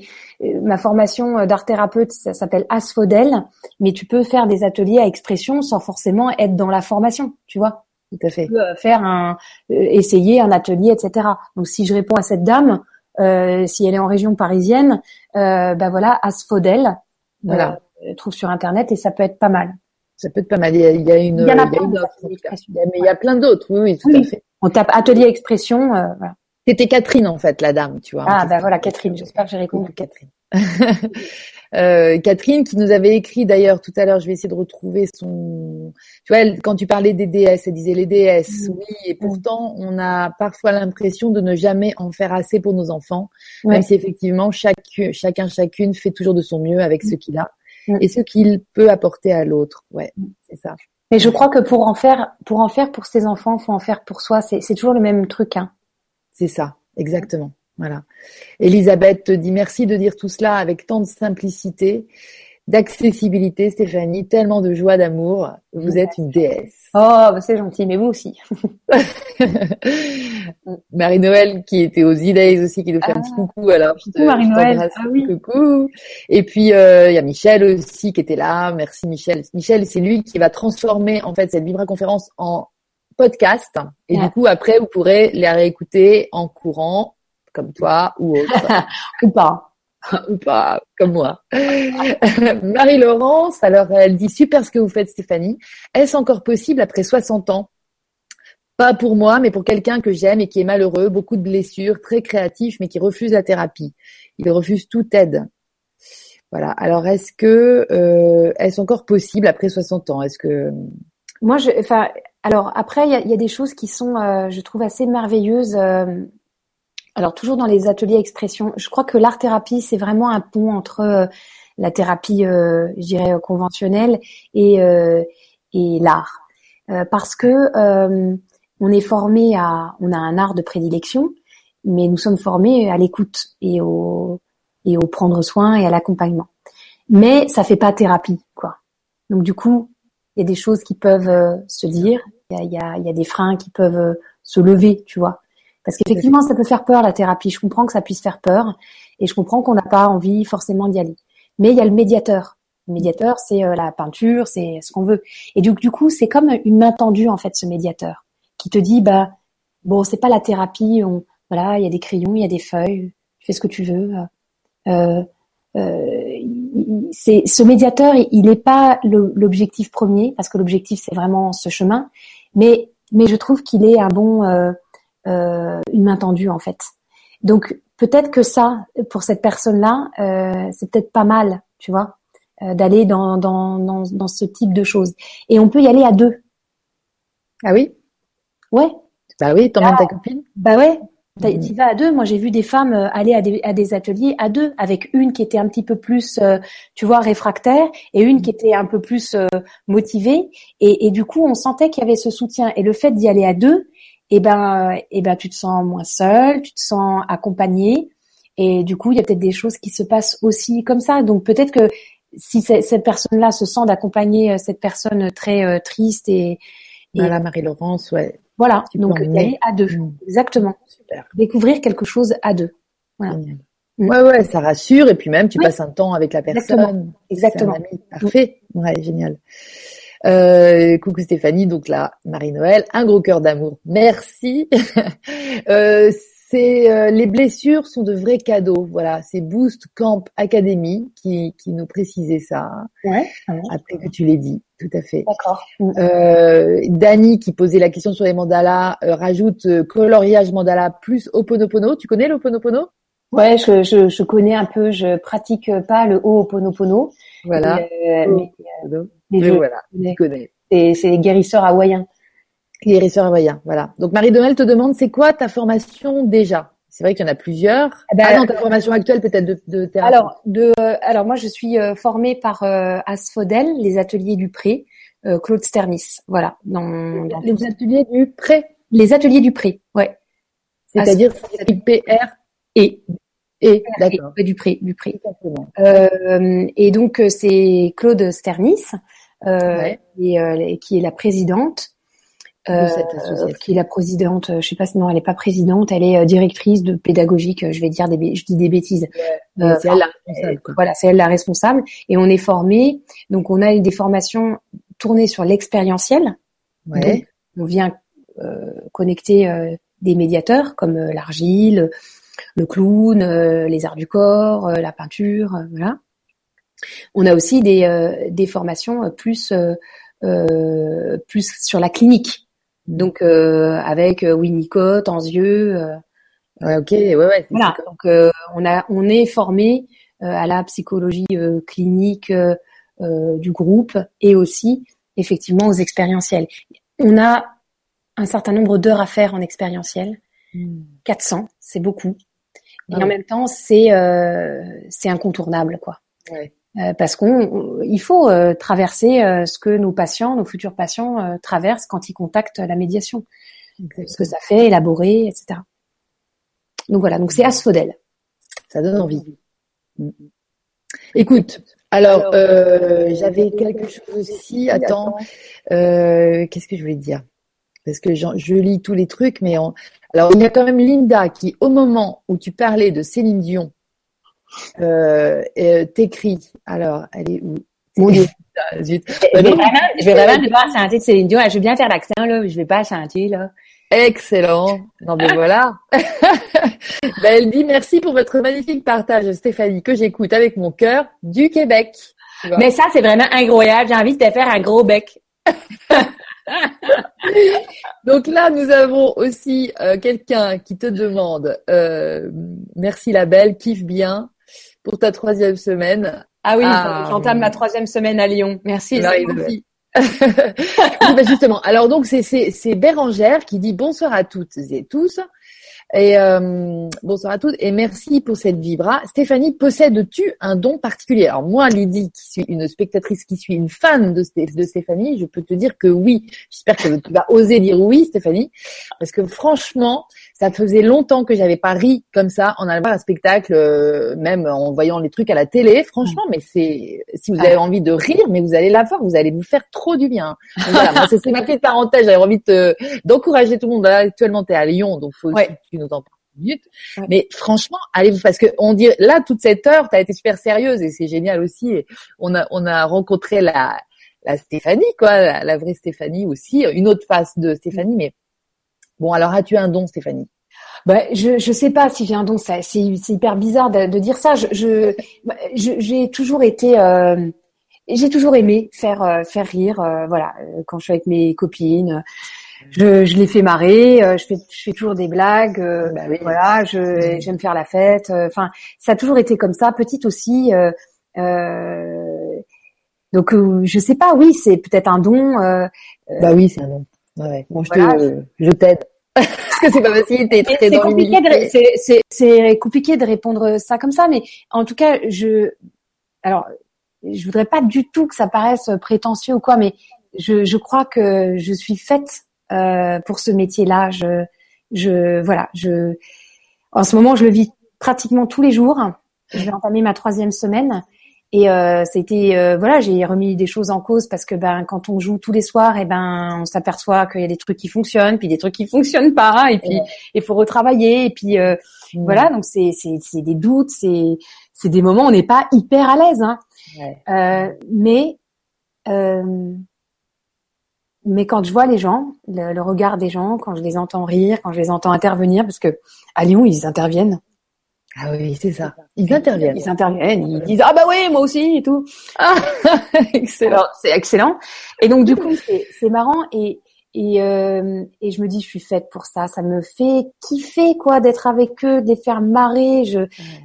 ma formation d'art thérapeute, ça s'appelle Asphodel. Mais tu peux faire des ateliers à expression sans forcément être dans la formation, tu vois. Tout à fait. Tu peux faire un, essayer un atelier, etc. Donc si je réponds à cette dame, euh, si elle est en région parisienne, euh, ben voilà, Asphodel. Voilà. trouve sur internet et ça peut être pas mal. Ça peut être pas mal. Il y a, il y a une. Il y en a, plein, mais il y a plein d'autres. Oui, oui, tout à fait. On tape atelier expression. Euh, voilà. C'était Catherine en fait, la dame, tu vois. Ah ben voilà, Catherine. J'espère que j'ai répondu. Catherine. Euh, Catherine qui nous avait écrit d'ailleurs tout à l'heure, je vais essayer de retrouver son. Tu vois, elle, quand tu parlais des déesses, elle disait les déesses, Mmh. oui, et pourtant on a parfois l'impression de ne jamais en faire assez pour nos enfants, Ouais. même si effectivement chaque, chacun chacune fait toujours de son mieux avec ce qu'il a Mm. et ce qu'il peut apporter à l'autre. Ouais, c'est ça. Mais je crois que pour en faire, pour en faire pour ses enfants, faut en faire pour soi. C'est, toujours le même truc. Hein. C'est ça, exactement. Voilà. Elisabeth te dit merci de dire tout cela avec tant de simplicité, d'accessibilité, Stéphanie, tellement de joie, d'amour. Vous êtes une déesse. Oh, bah, c'est gentil, mais vous aussi. Marie-Noël qui était aux E-Days aussi, qui nous fait un Ah. petit coucou. Alors, je Coucou, Marie-Noël. Ah oui. Coucou. Et puis, euh, il y a Michel aussi qui était là. Merci Michel. Michel, c'est lui qui va transformer en fait cette Vibra conférence en podcast. Et Ah. du coup, après, vous pourrez les réécouter en courant, comme toi ou autre. Ou pas. pas, comme moi. Marie-Laurence, alors elle dit super ce que vous faites Stéphanie. Est-ce encore possible après 60 ans? Pas pour moi, mais pour quelqu'un que j'aime et qui est malheureux, beaucoup de blessures, très créatif, mais qui refuse la thérapie. Il refuse toute aide. Voilà. Alors est-ce que euh, est-ce encore possible après 60 ans? Est-ce que Moi, je, enfin, alors après, il y a, il y a des choses qui sont, euh, je trouve assez merveilleuses. euh, alors toujours dans les ateliers expression, je crois que l'art thérapie c'est vraiment un pont entre euh, la thérapie, euh, je dirais conventionnelle et euh, et l'art, Euh, parce que euh, on est formé à, on a un art de prédilection, mais nous sommes formés à l'écoute et au et au prendre soin et à l'accompagnement. Mais ça fait pas thérapie, quoi. Donc du coup, il y a des choses qui peuvent se dire, il y a, y, a, y a des freins qui peuvent se lever, tu vois. Parce qu'effectivement, ça peut faire peur la thérapie. Je comprends que ça puisse faire peur et je comprends qu'on n'a pas envie forcément d'y aller. Mais il y a le médiateur. Le médiateur, c'est euh, la peinture, c'est ce qu'on veut. Et du, du coup, c'est comme une main tendue en fait, ce médiateur, qui te dit, bah bon, c'est pas la thérapie. On, voilà, il y a des crayons, il y a des feuilles, tu fais ce que tu veux. Euh, euh, c'est ce médiateur, il n'est pas l'objectif premier parce que l'objectif c'est vraiment ce chemin, mais mais je trouve qu'il est un bon euh, une main tendue en fait. Donc peut-être que ça pour cette personne-là, euh, c'est peut-être pas mal, tu vois, euh, d'aller dans, dans dans dans ce type de choses. Et on peut y aller à deux. ah oui? Ouais, Bah oui, t'emmènes ta copine bah ouais. Tu vas à deux. Moi, j'ai vu des femmes euh, aller à des, à des ateliers à deux, avec une qui était un petit peu plus, euh, tu vois, réfractaire, et une qui était un peu plus euh, motivée. Et, et du coup, on sentait qu'il y avait ce soutien. Et le fait d'y aller à deux, eh ben, euh, eh ben, tu te sens moins seule, tu te sens accompagnée. Et du coup, il y a peut-être des choses qui se passent aussi comme ça. Donc peut-être que si cette personne-là se sent d'accompagner euh, cette personne très euh, triste et, et Voilà, Marie-Laurence, ouais. voilà, Tu donc y aller à deux, Mm. exactement Super. découvrir quelque chose à deux. Voilà. Mm. Ouais, ouais, ça rassure et puis même tu Oui. passes un temps avec la personne. Exactement. Exactement. C'est un ami. Parfait. Ouais, génial. Euh, coucou Stéphanie, donc là, Marie-Noël, un gros cœur d'amour. Merci. euh, c'est euh, les blessures sont de vrais cadeaux. Voilà, c'est Boost Camp Academy qui, qui nous précisait ça. Ouais. Après que tu l'aies dit, tout à fait. D'accord. Euh, Dani qui posait la question sur les mandalas euh, rajoute euh, coloriage mandala plus Oponopono. Tu connais l'Oponopono? Ouais, je, je, je connais un peu, je pratique pas le Ho'oponopono. Voilà. mais, euh, mais, Oponopono. mais Mais je voilà, connais. C'est, c'est les guérisseurs hawaïens. Guérisseur hawaïen, voilà. Donc Marie-Noël te demande, c'est quoi ta formation déjà? C'est vrai qu'il y en a plusieurs. Eh ben, ah non, ta formation actuelle peut-être de, de thérapie. Alors, de, euh, alors moi, je suis euh, formée par euh, Asphodel, les ateliers du Pré, euh, Claude Sternis. Voilà, dans, dans- les ateliers du prêt, les ateliers du Pré, ouais. c'est-à-dire c'est PR Et, et d'accord. du Pré, du simplement. Euh, et donc euh, c'est Claude Sternis euh, Ouais. qui, est, euh, qui est la présidente. De cette association. qui est la présidente, euh, je sais pas si non, elle est pas présidente, elle est euh, directrice de pédagogique. euh, Je vais dire des, je dis des bêtises. Euh, c'est elle la responsable, quoi. Voilà, c'est elle la responsable. Et on est formé, donc on a des formations tournées sur l'expérientiel. Ouais. On vient euh, connecter euh, des médiateurs comme euh, l'argile, le clown, euh, les arts du corps, euh, la peinture, euh, voilà. On a aussi des, des formations plus plus sur la clinique. Donc avec Winnicott, Anzieux, Ouais, ok, ouais, ouais. voilà. Donc euh, on a on est formé à la psychologie clinique du groupe et aussi effectivement aux expérientiels. On a un certain nombre d'heures à faire en expérientiel. 400, hmm. c'est beaucoup. Et ah en même temps, c'est euh, c'est incontournable, quoi. Ouais. Euh, parce qu'on il faut euh, traverser ce que nos patients, nos futurs patients traversent quand ils contactent la médiation, ce que ça fait, élaborer, etc. Donc voilà, donc c'est asphodèle. Ça donne envie. Écoute, alors, j'avais quelque chose aussi. Attends, qu'est-ce que je voulais dire? Parce que je, lis tous les trucs, mais alors il y a quand même Linda qui, au moment où tu parlais de Céline Dion, euh, euh t'écrit. Alors, elle est où? Mon Dieu. Je, vais vraiment, je vais vraiment devoir chanter de Céline Dion. Je vais bien faire l'accent là, je vais pas chanter là. Excellent. Non mais voilà. ben, elle dit merci pour votre magnifique partage, Stéphanie, que j'écoute avec mon cœur du Québec. Mais ça, c'est vraiment incroyable. J'ai envie de te faire un gros bec. Donc là, nous avons aussi euh, quelqu'un qui te demande, euh, merci la belle, kiffe bien pour ta troisième semaine. Ah oui, ah, j'entame ma troisième semaine à Lyon. Merci. merci. Ben, justement, alors donc c'est Bérangère qui dit bonsoir à toutes et tous. Et euh, bonsoir à toutes et merci pour cette vibra. Stéphanie, possèdes-tu un don particulier? Alors moi, Lydie, qui suis une spectatrice, qui suis une fan de, de Stéphanie, je peux te dire que oui. J'espère que tu vas oser dire oui, Stéphanie, parce que franchement, ça faisait longtemps que j'avais pas ri comme ça en allant voir un spectacle, euh, même en voyant les trucs à la télé. Franchement, mais c'est si vous avez envie de rire, mais vous allez la voir, vous allez vous faire trop du bien. voilà, c'est ma petite parenthèse. J'avais envie d'encourager tout le monde. actuellement, tu es à Lyon, donc faut que tu nous en parles minutes. Mais franchement, allez-vous parce que on dit là toute cette heure, tu as été super sérieuse et c'est génial aussi. Et on a on a rencontré la la Stéphanie quoi, la, la vraie Stéphanie aussi, une autre face de Stéphanie, mais Bon, alors as-tu un don, Stéphanie? Bah, je je sais pas si j'ai un don. Ça, c'est hyper bizarre de, de, dire ça. Je je bah, j'ai toujours été euh, j'ai toujours aimé faire euh, faire rire. Euh, voilà, quand je suis avec mes copines, je je les fais marrer. je fais je fais toujours des blagues. Bah voilà, je j'aime faire la fête. Enfin, ça a toujours été comme ça. Petite aussi. donc je sais pas. Oui, c'est peut-être un don. bah oui, c'est un don. Ouais, Bon, je, je t'aide. Parce que c'est pas facile, t'es très dans compliqué C'est compliqué de répondre ça comme ça, mais en tout cas, je, alors, je voudrais pas du tout que ça paraisse prétentieux ou quoi, mais je, je crois que je suis faite euh, pour ce métier-là. Je, je, voilà, je, en ce moment, je le vis pratiquement tous les jours. Je vais entamer ma troisième semaine et euh, c'était euh, voilà, j'ai remis des choses en cause parce que ben quand on joue tous les soirs, et eh ben on s'aperçoit qu'il y a des trucs qui fonctionnent, puis des trucs qui fonctionnent pas, et puis il faut retravailler, et puis euh, voilà, donc c'est c'est c'est des doutes, c'est c'est des moments où on n'est pas hyper à l'aise, hein. Euh, mais euh, mais quand je vois les gens, le, le, regard des gens, quand je les entends rire, quand je les entends intervenir, parce que à Lyon ils interviennent ah oui, c'est ça. Ils interviennent. Ils interviennent, ils disent ah bah oui, moi aussi et tout. Ah, excellent. C'est excellent. Et donc du coup c'est marrant et et euh, et je me dis je suis faite pour ça. Ça me fait kiffer quoi d'être avec eux, de les faire marrer. Je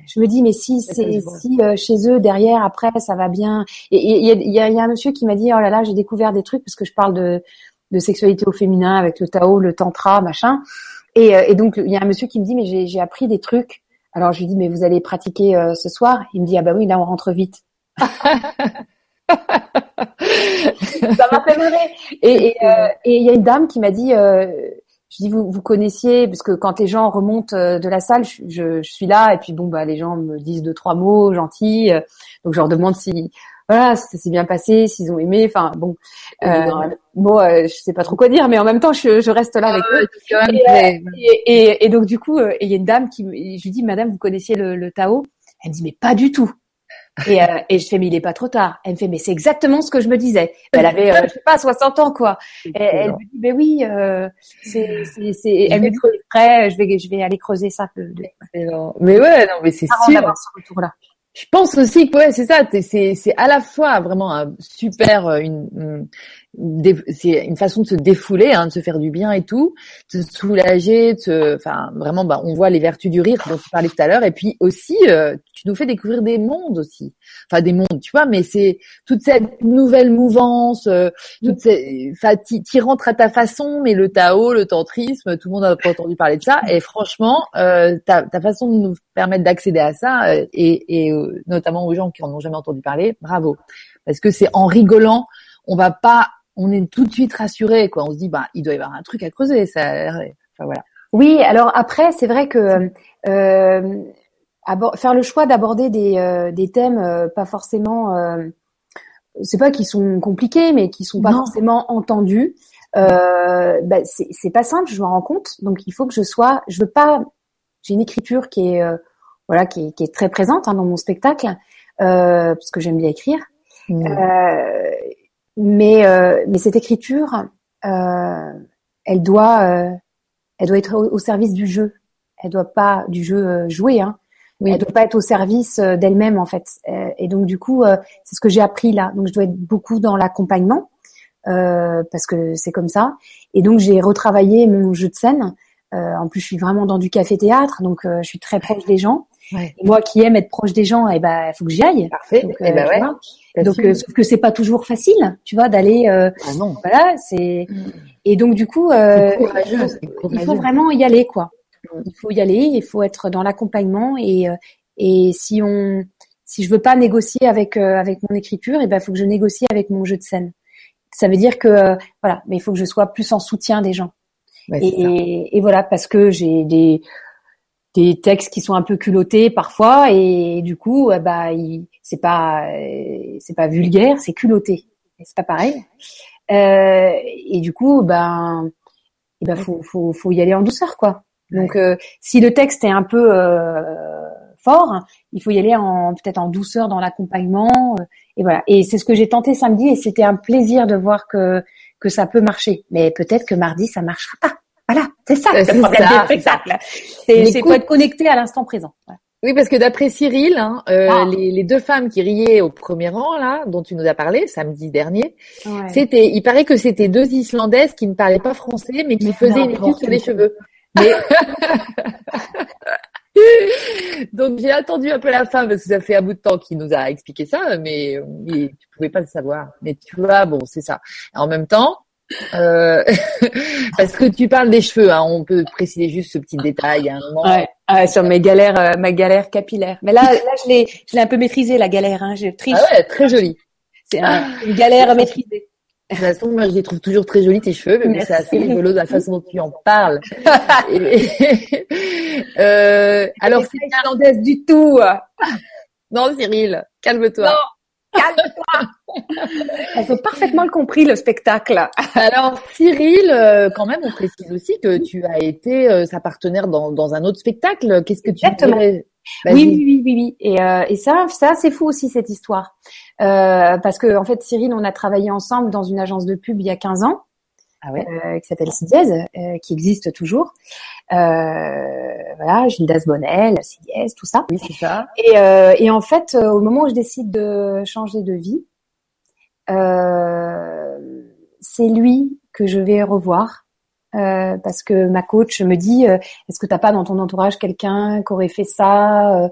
je me dis mais si c'est si euh, chez eux derrière après ça va bien. Et il y a, y, a, y a un monsieur qui m'a dit oh là là j'ai découvert des trucs parce que je parle de de sexualité au féminin avec le Tao, le tantra, machin. Et, euh, et donc il y a un monsieur qui me dit mais j'ai appris des trucs alors je lui dis mais vous allez pratiquer euh, ce soir? Il me dit ah bah oui là on rentre vite. ça m'a fait marrer. Et euh, il y a une dame qui m'a dit euh, je dis vous vous connaissiez parce que quand les gens remontent de la salle je, je, suis là et puis bon bah les gens me disent deux trois mots gentils donc je leur demande si voilà, ça s'est bien passé, s'ils ont aimé. Enfin bon, euh, bon, euh, je sais pas trop quoi dire, mais en même temps, je, je reste là avec ah eux. Euh, et, et, donc du coup, euh, il y a une dame qui, je lui dis, Madame, vous connaissiez le, le Tao? Elle me dit, mais pas du tout. Et, euh, et je fais, mais il est pas trop tard. Elle me fait, mais c'est exactement ce que je me disais. Elle avait, je sais pas, 60 ans quoi. Et elle me dit, mais oui, c'est, c'est, c'est. Elle me dit, après, je vais, je vais aller creuser ça. Mais ouais, non, mais c'est sûr. ce retour là. Je pense aussi que ouais, c'est ça. C'est à la fois vraiment un super euh, une c'est une façon de se défouler, hein, de se faire du bien et tout, de se soulager, de enfin vraiment, bah, on voit les vertus du rire dont tu parlais tout à l'heure, et puis aussi, euh, tu nous fais découvrir des mondes aussi, enfin des mondes, tu vois, mais c'est toute cette nouvelle mouvance, euh, toute cette, enfin, t'y rentres à ta façon, mais le Tao, le tantrisme, tout le monde n'a pas entendu parler de ça, et franchement, euh, ta, ta façon de nous permettre d'accéder à ça, euh, et, et notamment aux gens qui en ont jamais entendu parler, bravo, parce que c'est en rigolant on va pas on est tout de suite rassuré, quoi. On se dit, bah, il doit y avoir un truc à creuser. Ça, enfin voilà. Oui, alors après, c'est vrai que euh, faire le choix d'aborder des, euh, des thèmes euh, pas forcément, euh, c'est pas qui sont compliqués, mais qui sont pas forcément entendus. Euh, bah, c'est pas simple, je me rends compte. Donc il faut que je sois, je veux pas, j'ai une écriture qui est voilà qui est, qui est, très présente hein, dans mon spectacle parce que j'aime bien écrire. Mmh euh, mais cette écriture, euh, elle doit euh, elle doit être au, service du jeu. Elle doit pas du jeu joué, hein. Oui. Elle doit pas être au service d'elle-même en fait. Et donc du coup, c'est ce que j'ai appris là. Donc je dois être beaucoup dans l'accompagnement parce que c'est comme ça. Et donc j'ai retravaillé mon jeu de scène. en plus, je suis vraiment dans du café-théâtre, donc je suis très proche des gens. Ouais. Et moi qui aime être proche des gens, et eh ben, faut que j'y aille. Parfait. Donc, eh ben ouais. Donc, euh, sauf que c'est pas toujours facile, tu vois, d'aller. Euh, ah non. Voilà, c'est. Mm. Et donc du coup, euh, il faut vraiment y aller, quoi. Mm. Il faut y aller, il faut être dans l'accompagnement et euh, et si on, si je veux pas négocier avec euh, avec mon écriture, et eh ben, faut que je négocie avec mon jeu de scène. Ça veut dire que voilà, mais il faut que je sois plus en soutien des gens. et, et, voilà, parce que j'ai des des textes qui sont un peu culottés parfois et du coup bah c'est pas c'est pas vulgaire c'est culotté. C'est pas pareil. Euh, et du coup ben il ben faut, faut faut y aller en douceur quoi. Donc euh, si le texte est un peu euh, fort il faut y aller en peut-être en douceur dans l'accompagnement euh, et voilà. Et c'est ce que j'ai tenté samedi et c'était un plaisir de voir que que ça peut marcher. Mais peut-être que mardi ça marchera pas c'est ça le problème spectacles. C'est faut être connecté à l'instant présent. Oui, parce que d'après Cyril, hein, euh, ah. les, les, deux femmes qui riaient au premier rang là, dont tu nous as parlé samedi dernier, c'était, il paraît que c'était deux Islandaises qui ne parlaient pas français, mais qui faisaient une étude sur les cheveux. Mais... Donc j'ai attendu un peu la fin parce que ça fait un bout de temps qu'il nous a expliqué ça, mais, mais tu pouvais pas le savoir. Mais tu vois, bon, c'est ça. En même temps, euh, parce que tu parles des cheveux, hein, on peut préciser juste ce petit détail à moment. Ouais, sur mes galères, euh, ma galère capillaire. Mais là, là, je l'ai, je l'ai un peu maîtrisé la galère. Hein, je triche. Ah ouais, très jolie. C'est une galère maîtrisée. De toute façon, moi, je les trouve toujours très jolies tes cheveux, mais c'est assez rigolo de la façon dont tu en parles. euh, alors, c'est irlandaise du tout. non, Cyril, calme-toi. Calme-toi. Elles ont parfaitement compris le spectacle. Alors Cyril, euh, quand même, on précise aussi que tu as été euh, sa partenaire dans, dans un autre spectacle. Qu'est-ce que tu dirais? Oui, oui, oui, oui, oui. Et, euh, et ça, ça c'est fou aussi cette histoire, euh, parce que en fait, Cyril, on a travaillé ensemble dans une agence de pub il y a 15 ans ah ouais. euh, qui s'appelle Sidiez, euh, qui existe toujours. Euh, voilà, Gildas Bonnel, Sidiez, tout ça. Oui, c'est ça. Et, euh, et en fait, au moment où je décide de changer de vie, c'est lui que je vais revoir. parce que ma coach me dit est-ce que t'as pas dans ton entourage quelqu'un qui aurait fait ça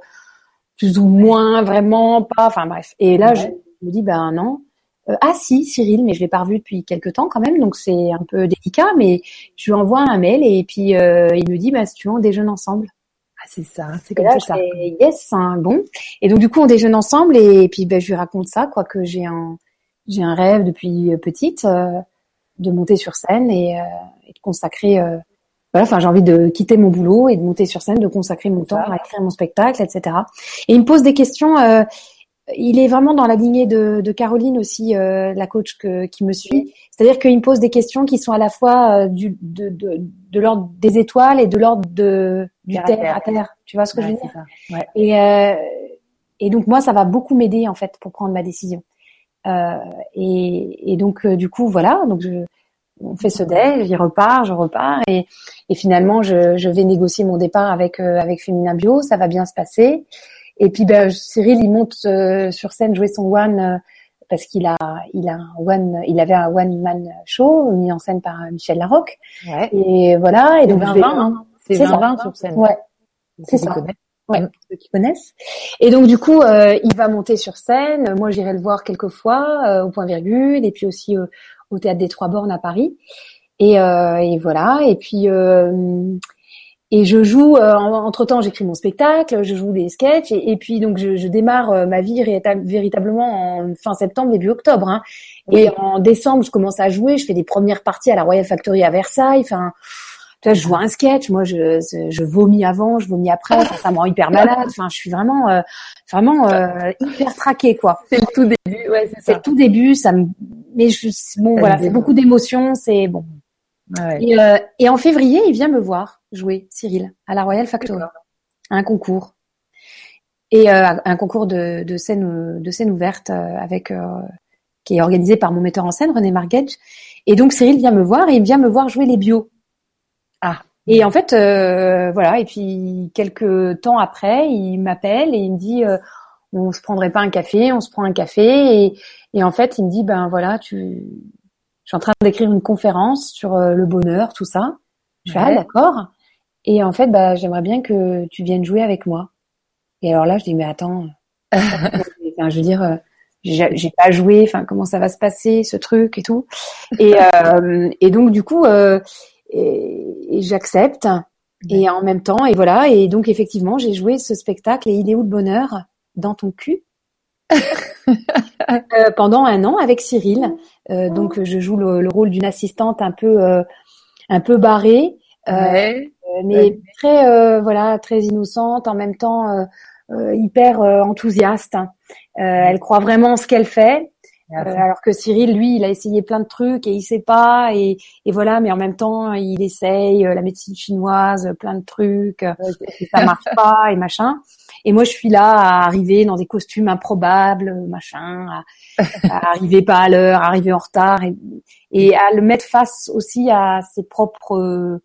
plus ou moins vraiment pas enfin bref et là je me dis ben non euh, ah si, Cyril, mais je l'ai pas revu depuis quelques temps quand même, donc c'est un peu délicat. Mais je lui envoie un mail et puis euh, il me dit, bah si tu veux, on déjeune ensemble. Ah c'est ça, c'est comme ça. yes, hein, bon. Et donc du coup, on déjeune ensemble et, puis ben, je lui raconte ça, quoi, que j'ai un j'ai un rêve depuis euh, petite de monter sur scène et, et de consacrer. voilà, enfin, j'ai envie de quitter mon boulot et de monter sur scène, de consacrer mon temps à écrire mon spectacle, etc. Et il me pose des questions il est vraiment dans la lignée de, de Caroline aussi, euh, la coach que, qui me suit. C'est-à-dire qu'il me pose des questions qui sont à la fois euh, du, de, de, de l'ordre des étoiles et de l'ordre de du terre, à terre. Tu vois ce que je veux dire? ouais. Et euh, et donc moi, ça va beaucoup m'aider en fait pour prendre ma décision. Euh, et, et donc euh, du coup voilà, donc je, on fait ce déj, j'y repars, je repars et, et finalement je, je vais négocier mon départ avec avec Féminin Bio, ça va bien se passer. Et puis ben, Cyril, il monte euh, sur scène jouer son one parce qu'il a, il a un one, il avait un one man show mis en scène par Michel Larocque. Ouais. Et voilà. Et donc 20 je vais- hein. C'est C'est ça. 20 sur scène. Ouais. C'est ça. Ouais, Mm. ceux qui connaissent. Et donc du coup, euh, il va monter sur scène. Moi, j'irai le voir quelques fois euh, au Point Virgule, et puis aussi euh, au Théâtre des Trois Bornes à Paris. Et, euh, et voilà. Et puis euh, et je joue. entre temps, j'écris mon spectacle, je joue des sketchs, et, et puis donc je, je démarre euh, ma vie véritablement en fin septembre, début octobre. Hein. Et en décembre, je commence à jouer. Je fais des premières parties à la Royal Factory à Versailles. Enfin. Tu vois, je joue un sketch, moi je, je vomis avant, je vomis après, Enfin, ça me rend hyper malade. Enfin, je suis vraiment, euh, vraiment euh, hyper traquée quoi. C'est le tout début. Ouais, c'est le tout début, ça me, mais je, bon Ça voilà, c'est beaucoup d'émotions, c'est bon. Ouais. Et, euh, et en février, il vient me voir jouer Cyril à la Royal Factory, à un concours et euh, un concours de, de scène de scène ouverte euh, avec euh, qui est organisé par mon metteur en scène René Marguedge. Et donc Cyril vient me voir et il vient me voir jouer les bios. Ah. Et en fait, euh, voilà. Et puis quelques temps après, il m'appelle et il me dit, euh, on se prendrait pas un café On se prend un café. Et, et en fait, il me dit, ben voilà, tu, je suis en train d'écrire une conférence sur euh, le bonheur, tout ça. Je fais Ouais. ah d'accord. Et en fait, bah j'aimerais bien que tu viennes jouer avec moi. Et alors là, je dis mais attends, je veux dire, euh, j'ai pas joué. Enfin, comment ça va se passer ce truc et tout. Et, euh, et donc du coup, euh, et, et j'accepte. Et en même temps, et voilà. Et donc effectivement, j'ai joué ce spectacle. Et il est où le bonheur dans ton cul? Euh, pendant un an avec Cyril. Euh, donc je joue le, le rôle d'une assistante un peu euh, un peu barrée, Ouais. mais très voilà très innocente en même temps hyper enthousiaste. Elle croit vraiment en ce qu'elle fait. Alors que Cyril, lui, il a essayé plein de trucs et il sait pas et, et voilà, mais en même temps, il essaye la médecine chinoise, plein de trucs, et ça marche pas et machin. Et moi, je suis là à arriver dans des costumes improbables, machin, à, à arriver pas à l'heure, arriver en retard et, et à le mettre face aussi à ses propres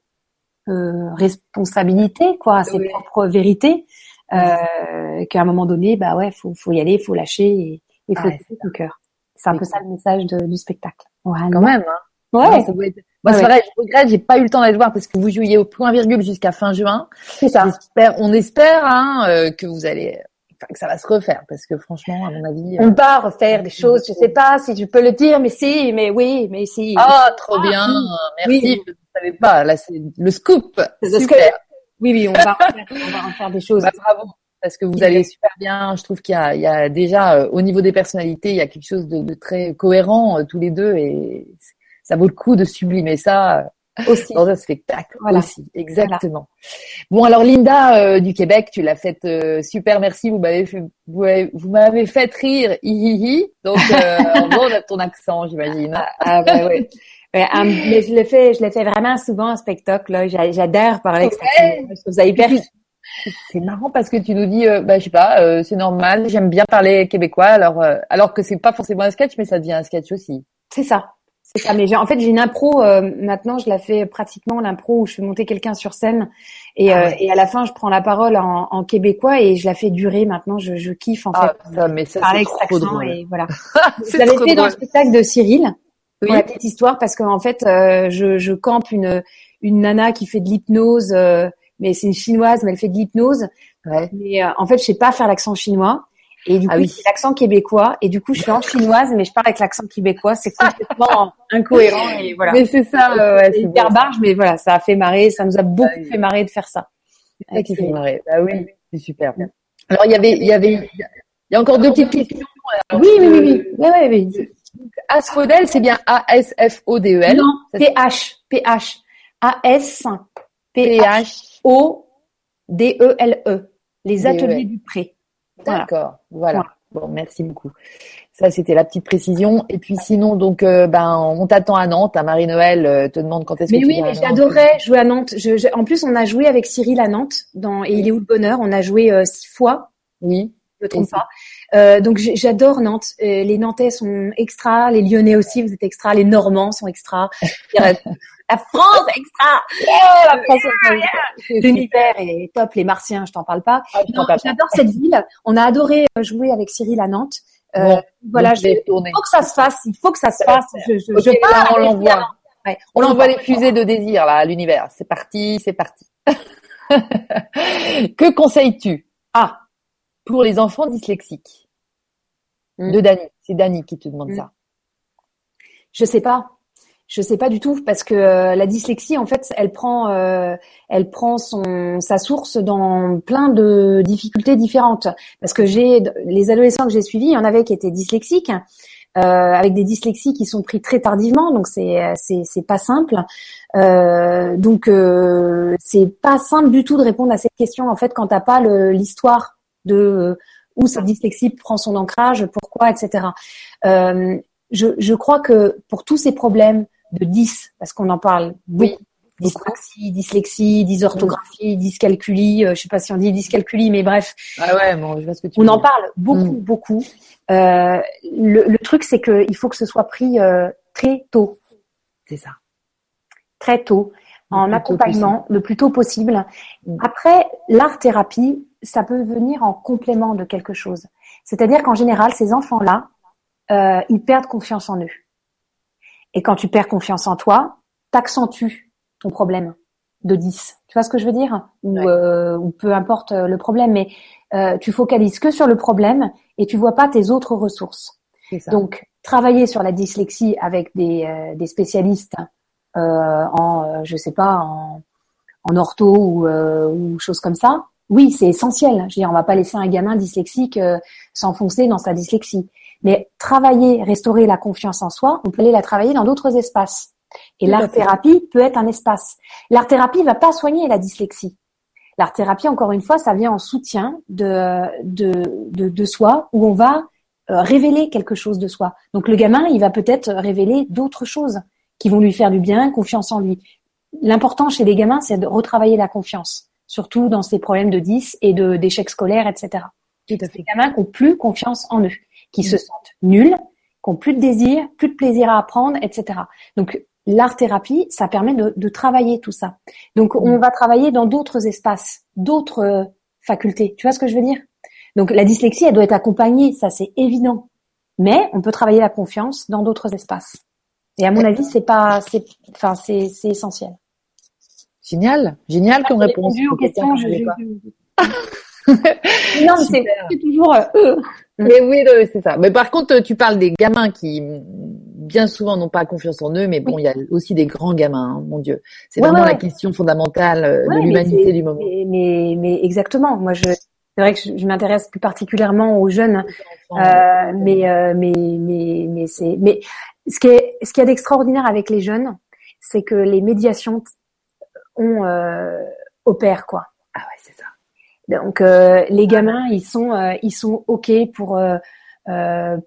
euh, responsabilités, quoi, à ses Oui. propres vérités. Euh, qu'à un moment donné, bah ouais, faut, faut y aller, faut lâcher et il faut Ah, écouter son cœur. C'est un peu ça le message de- du spectacle. Voilà. Quand même. Hein. Ouais, Non, ça doit être- Moi, Ouais, c'est vrai, je regrette, j'ai pas eu le temps d'aller le voir parce que vous jouiez au point virgule jusqu'à fin juin. c'est ça. J'espère, on espère hein, euh, que vous allez, que ça va se refaire parce que franchement, à mon avis. euh, On va refaire des choses. Je sais pas si tu peux le dire, mais si, mais oui, mais si. Ah, trop bien, merci. Oui. Je ne savais pas. Là, c'est le scoop. Super. Oui, oui, on va, refaire, on va refaire des choses. Bah, bravo. Parce que vous allez super bien. Je trouve qu'il y a, il y a déjà, euh, au niveau des personnalités, il y a quelque chose de, de très cohérent euh, tous les deux et ça vaut le coup de sublimer ça euh, aussi. dans un spectacle Voilà. aussi. Exactement. Bon, alors Linda euh, du Québec, tu l'as faite euh, super. Merci. Vous m'avez fait, vous, avez- vous m'avez fait rire. Hi, hi, hi. Donc, euh, on a ton accent, j'imagine. Ah bah. Ouais, un- mais je le fais, je le fais vraiment souvent en spectacle. Là, J'a- j'adore parler avec Ouais. Je trouve ça hyper. C'est marrant parce que tu nous dis, euh, bah je sais pas, euh, c'est normal, j'aime bien parler québécois, alors euh, alors que c'est pas forcément un sketch, mais ça devient un sketch aussi. C'est ça. C'est ça. Mais en fait, j'ai une impro. euh, maintenant, je la fais pratiquement l'impro où je fais monter quelqu'un sur scène et, Ah euh, et à la fin, je prends la parole en, en québécois et je la fais durer. Maintenant, je, je kiffe en Ah, fait. ça, mais ça c'est trop drôle. et voilà. Trop fait dans le spectacle de Cyril. Oui. pour la petite histoire parce qu'en fait euh, je, je campe une une nana qui fait de l'hypnose euh, mais c'est une chinoise mais elle fait de l'hypnose Ouais. mais euh, en fait je sais pas faire l'accent chinois et du coup Ah oui. c'est l'accent québécois et du coup je suis en chinoise mais je parle avec l'accent québécois c'est complètement incohérent et voilà Mais c'est ça, euh, ouais, c'est hyper barge mais voilà ça a fait marrer ça nous a beaucoup Ah oui. fait marrer de faire ça C'est ça qui fait marrer. Bah oui, c'est super. Alors il y avait, il y avait, il y a encore deux petites questions. Alors, oui oui oui euh, oui oui oui, oui. Asphodel, c'est bien A-S-F-O-D-E-L. non PH PH A S P H P-H. O D E L E les E ateliers du pré. D'accord, voilà. Voilà. Bon, merci beaucoup. Ça, c'était la petite précision. Et puis sinon, donc, euh, ben, on t'attend à Nantes. À Marie-Noël euh, te demande quand est-ce que Mais tu oui, mais Nantes. j'adorais jouer à Nantes. Je, je- en plus, on a joué avec Cyril à Nantes dans Et il est où le bonheur? On a joué euh, six fois, Oui. je me trompe pas. Donc j'adore Nantes. Les Nantais sont extra, les Lyonnais aussi, vous êtes extra, les Normands sont extra. La France extra. la France est- L'univers est top. Les Martiens, je t'en parle pas. Ah, parle pas. j'adore cette ville. On a adoré euh, jouer avec Cyril à Nantes. Euh, voilà, je, il faut que ça se fasse, il faut que ça se fasse. Je, je, je on l'envoie. on envoie les fusées de désir là à l'univers. C'est parti, c'est parti. que conseilles-tu? Ah, pour les enfants dyslexiques. Hmm. De Dani. C'est Dani qui te demande hmm. ça. Je sais pas. Je sais pas du tout parce que euh, la dyslexie, en fait, elle prend, euh, elle prend son sa source dans plein de difficultés différentes. Parce que j'ai les adolescents que j'ai suivis, il y en avait qui étaient dyslexiques, euh, avec des dyslexies qui sont pris très tardivement, donc c'est c'est pas simple. Euh, donc euh, c'est pas simple du tout de répondre à cette question en fait quand t'as pas l'histoire de où cette dyslexie prend son ancrage, pourquoi, etc. Euh, je, je crois que pour tous ces problèmes de 10, parce qu'on en parle beaucoup. Dyspraxie, dyslexie, dysorthographie, dyscalculie, euh, je sais pas si on dit dyscalculie, mais bref. Ah ouais, bon, je vois ce que tu On en parle beaucoup, mm. beaucoup. Euh, le, le, truc, c'est qu'il faut que ce soit pris euh, très tôt. C'est ça. Très tôt, en accompagnement, le plus tôt possible. Mm. Après, l'art-thérapie, ça peut venir en complément de quelque chose. C'est-à-dire qu'en général, ces enfants-là, euh, ils perdent confiance en eux. Et quand tu perds confiance en toi, t'accentues ton problème de 10. Tu vois ce que je veux dire? Ou, euh, ou, peu importe euh, le problème, mais euh, tu focalises que sur le problème et tu vois pas tes autres ressources. Donc, travailler sur la dyslexie avec des, euh, des spécialistes euh, en, je sais pas, en, en ortho ou, ou choses comme ça, oui, c'est essentiel. Je veux dire, on va pas laisser un gamin dyslexique s'enfoncer dans sa dyslexie. Mais travailler, restaurer la confiance en soi, on peut aller la travailler dans d'autres espaces. Et l'art-thérapie peut être un espace. L'art-thérapie va pas soigner la dyslexie. L'art-thérapie, encore une fois, ça vient en soutien de, de, de, de soi, où on va euh, révéler quelque chose de soi. Donc le gamin, il va peut-être révéler d'autres choses qui vont lui faire du bien, confiance en lui. L'important chez les gamins, c'est de retravailler la confiance, surtout dans ces problèmes de 10 et de d'échecs scolaires, etc. Tout à fait. Les gamins qui ont plus confiance en eux qui se mm. sentent nuls, qui ont plus de désir, plus de plaisir à apprendre, etc. Donc l'art thérapie, ça permet de, de, travailler tout ça. Donc on mm. va travailler dans d'autres espaces, d'autres euh, facultés. Tu vois ce que je veux dire? Donc la dyslexie, elle doit être accompagnée, ça c'est évident. Mais on peut travailler la confiance dans d'autres espaces. Et à mon avis, c'est pas, c'est, enfin, c'est, c'est essentiel. Génial, génial comme réponse. aux questions. Je, non, c'est toujours. Euh, mais oui, c'est ça. Mais par contre, tu parles des gamins qui bien souvent n'ont pas confiance en eux, mais bon, il y a aussi des grands gamins, hein, mon Dieu. C'est vraiment la question fondamentale euh, de l'humanité du moment. Mais, mais, exactement. Moi, je c'est vrai que je, m'intéresse plus particulièrement aux jeunes, euh, mais, euh, mais mais mais c'est mais ce qui est ce qu'il y a d'extraordinaire avec les jeunes, c'est que les médiations ont euh, opèrent quoi. Ah ouais, c'est. Donc euh, les gamins, ils sont euh, ils sont ok pour euh,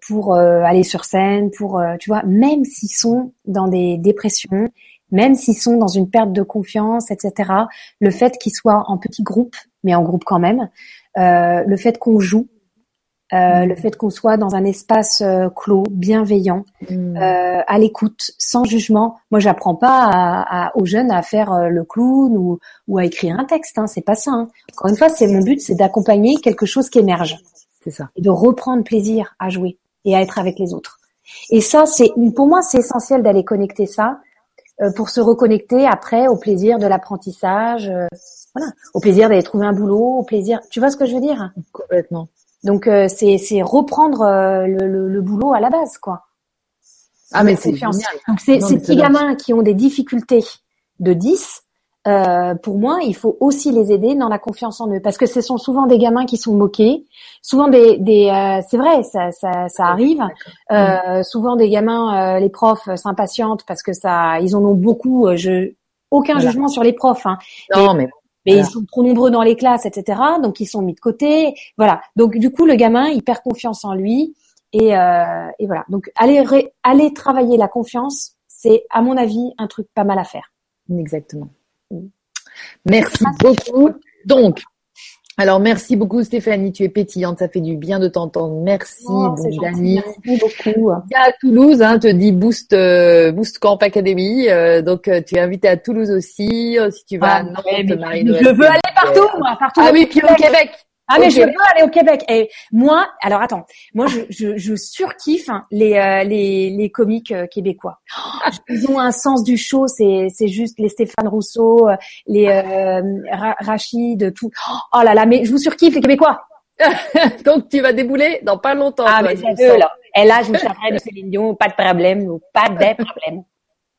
pour aller sur scène, pour tu vois, même s'ils sont dans des dépressions, même s'ils sont dans une perte de confiance, etc. Le fait qu'ils soient en petits groupes, mais en groupe quand même, le fait qu'on joue, euh, le fait qu'on soit dans un espace euh, clos, bienveillant, mm. euh, à l'écoute, sans jugement. Moi, j'apprends pas à, à, aux jeunes à faire le clown ou, ou, à écrire un texte. Hein, c'est pas ça. Hein. Encore une fois, c'est mon but, c'est d'accompagner quelque chose qui émerge. C'est ça. Et de reprendre plaisir à jouer et à être avec les autres. Et ça, c'est pour moi, c'est essentiel d'aller connecter ça pour se reconnecter après au plaisir de l'apprentissage, voilà, au plaisir d'aller trouver un boulot, au plaisir. Tu vois ce que je veux dire? Complètement. Donc euh, c'est c'est reprendre euh, le, le, boulot à la base quoi. Ah mais c'est génial. Donc ces, ces petits gamins qui ont des difficultés de 10, euh, pour moi, il faut aussi les aider dans la confiance en eux, parce que ce sont souvent des gamins qui sont moqués, souvent des, des euh, c'est vrai, ça, ça, ça arrive, euh, souvent des gamins, les profs s'impatientent parce que ça, ils en ont beaucoup. je, aucun jugement sur les profs. Hein. Non, mais mais ils sont trop nombreux dans les classes, etc. Donc ils sont mis de côté. Voilà. Donc du coup, le gamin, il perd confiance en lui. Et, euh, et voilà. Donc aller aller travailler la confiance, c'est à mon avis un truc pas mal à faire. Exactement. Merci beaucoup. Donc, alors merci beaucoup Stéphanie, tu es pétillante, ça fait du bien de t'entendre. Merci oh, Dani. Merci beaucoup. Il à Toulouse, hein, te dit Boost euh, Boost Camp Academy, euh, donc euh, tu es invité à Toulouse aussi. si tu vas à Nantes, Marie Je veux aller partout, moi, partout. Ah oui, puis au Québec. Ah mais je veux aller au Québec. Et moi, alors attends, moi je, je, je surkiffe hein, les, euh, les les comiques euh, québécois. Ils ont un sens du show, c'est c'est juste les Stéphane Rousseau, euh, les euh, Rachid, tout. Oh là là, mais je vous surkiffe les Québécois. Donc tu vas débouler dans pas longtemps. Ah mais c'est là. Et là, je me chargerai de Céline Dion, pas de problème, pas de problème.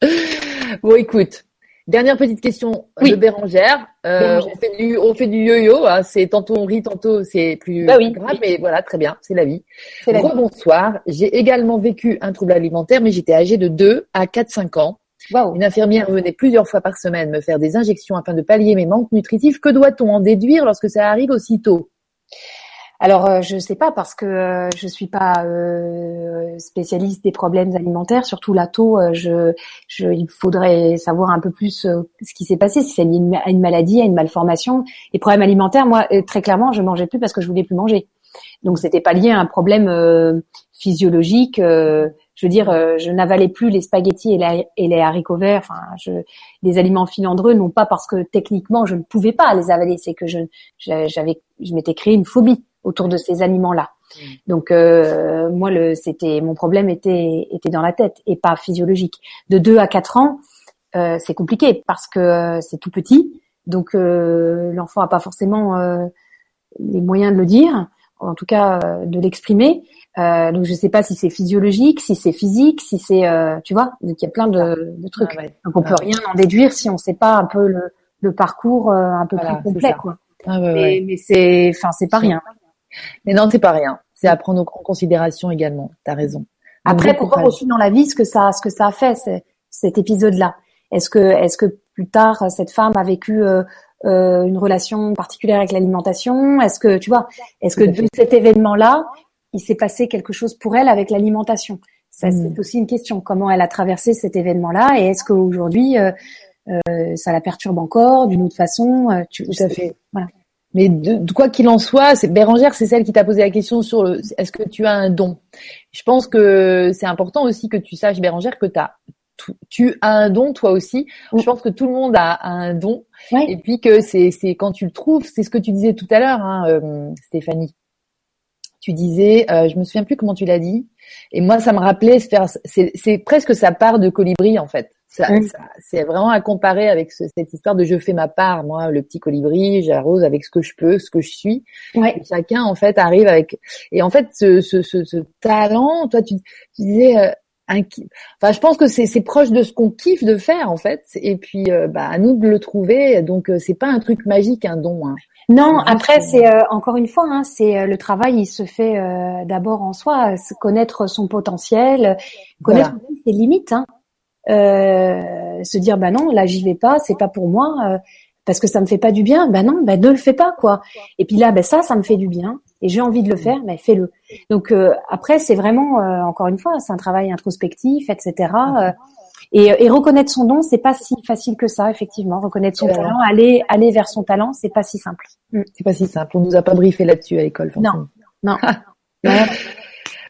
bon, écoute, Dernière petite question de Bérangère. Euh, on fait du, on fait du yo-yo. Hein. C'est tantôt on rit, tantôt c'est plus bah oui, grave, mais voilà, très bien, c'est la vie. Bonsoir. J'ai également vécu un trouble alimentaire, mais j'étais âgée de 2 à 4-5 ans. Une infirmière venait plusieurs fois par semaine me faire des injections afin de pallier mes manques nutritifs. Que doit-on en déduire lorsque ça arrive aussitôt? Alors euh, je sais pas parce que euh, je suis pas euh, spécialiste des problèmes alimentaires, surtout la taux. Je, je, il faudrait savoir un peu plus ce qui s'est passé, si c'est lié à une maladie, à une malformation. Les problèmes alimentaires, moi très clairement, je mangeais plus parce que je voulais plus manger. Donc c'était pas lié à un problème physiologique. je veux dire, je n'avalais plus les spaghettis et, les haricots verts. Enfin, les aliments filandreux, non pas parce que techniquement je ne pouvais pas les avaler, c'est que je, j'avais, je m'étais créé une phobie autour de ces aliments-là. Mm. Donc euh, moi, le, c'était mon problème était était dans la tête et pas physiologique. De 2 à 4 ans, euh, c'est compliqué parce que euh, c'est tout petit, donc euh, l'enfant a pas forcément euh, les moyens de le dire, en tout cas de l'exprimer. donc je sais pas si c'est physiologique, si c'est physique, si c'est, tu vois, donc il y a plein de, de trucs. Ah donc on peut rien en déduire si on sait pas un peu le, le parcours un peu plus complet, quoi. Ah ouais, mais, mais c'est, enfin c'est pas rien. Mais non, c'est pas rien. C'est à prendre en considération également. T'as raison. Après, pour voir aussi dans la vie ce que ça, ce que ça a fait, cet épisode-là. Est-ce que, est-ce que plus tard cette femme a vécu euh, euh, une relation particulière avec l'alimentation? Est-ce que, tu vois, est-ce que de cet événement-là, il s'est passé quelque chose pour elle avec l'alimentation? Ça, c'est hmm. aussi une question. Comment elle a traversé cet événement-là? Et est-ce qu'aujourd'hui, euh, euh, ça la perturbe encore d'une autre façon? Tu, Tout à fait. Voilà. Mais de, quoi qu'il en soit, c'est Bérangère, c'est celle qui t'a posé la question sur le, est-ce que tu as un don? Je pense que c'est important aussi que tu saches, Bérangère, que as, tu as un don toi aussi. Je pense que tout le monde a, un don. Et puis que c'est, c'est quand tu le trouves, c'est ce que tu disais tout à l'heure, hein, euh, Stéphanie. Tu disais, euh, je me souviens plus comment tu l'as dit. Et moi, ça me rappelait, c'est, c'est presque sa part de colibri en fait. Ça, c'est vraiment à comparer avec cette histoire de je fais ma part, moi, le petit colibri, j'arrose avec ce que je peux, ce que je suis. Ouais. chacun, en fait, arrive avec. Et en fait, ce, ce, ce, ce talent, toi, tu, tu disais. Euh, un... Enfin, je pense que c'est proche de ce qu'on kiffe de faire, en fait. Et puis, euh, bah, à nous de le trouver. Donc, euh, c'est pas un truc magique, un don. Hein. Non, après, c'est encore une fois, hein, c'est le travail, il se fait d'abord en soi, connaître son potentiel, connaître ses limites. Hein euh, se dire bah non là j'y vais pas c'est pas pour moi euh, parce que ça me fait pas du bien. Bah non bah ne le fais pas quoi. Et puis là bah ça ça me fait du bien et j'ai envie de le faire mais fais-le. Donc euh, après c'est vraiment euh, encore une fois c'est un travail introspectif etc et, et, reconnaître son don c'est pas si facile que ça effectivement. Reconnaître son talent aller aller vers son talent c'est pas si simple. C'est pas si simple. On nous a pas briefé là-dessus à l'école non. non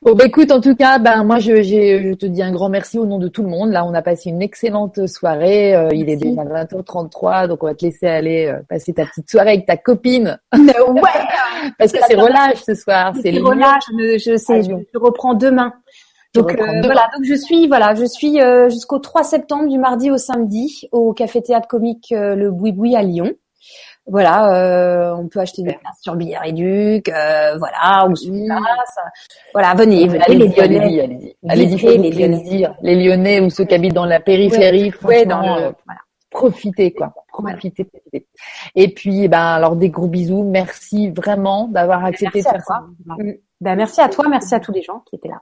Bon, bah, écoute, en tout cas, ben moi, je, je, te dis un grand merci au nom de tout le monde. Là, on a passé une excellente soirée. Euh, il est déjà 20h33, donc on va te laisser aller euh, passer ta petite soirée avec ta copine. ouais, parce que c'est relâche ce soir. C'est relâche. Je, je sais. Je, je, reprends demain. Donc euh, voilà, donc je suis voilà, je suis jusqu'au 3 septembre du mardi au samedi au café théâtre comique le Boui Boui à Lyon. Voilà, euh, on peut acheter des places sur Billard Duc, euh, voilà, ou sur place. Voilà, venez, venez allez, les Lyonnais. Allez-y, allez-y, allez les, Lyonnais. les Lyonnais ou ceux qui habitent dans la périphérie, ouais, dans le, voilà. Profitez quoi, profitez, profitez. Et puis, ben alors des gros bisous. Merci vraiment d'avoir accepté de faire ça. Ben merci à toi, merci à tous les gens qui étaient là.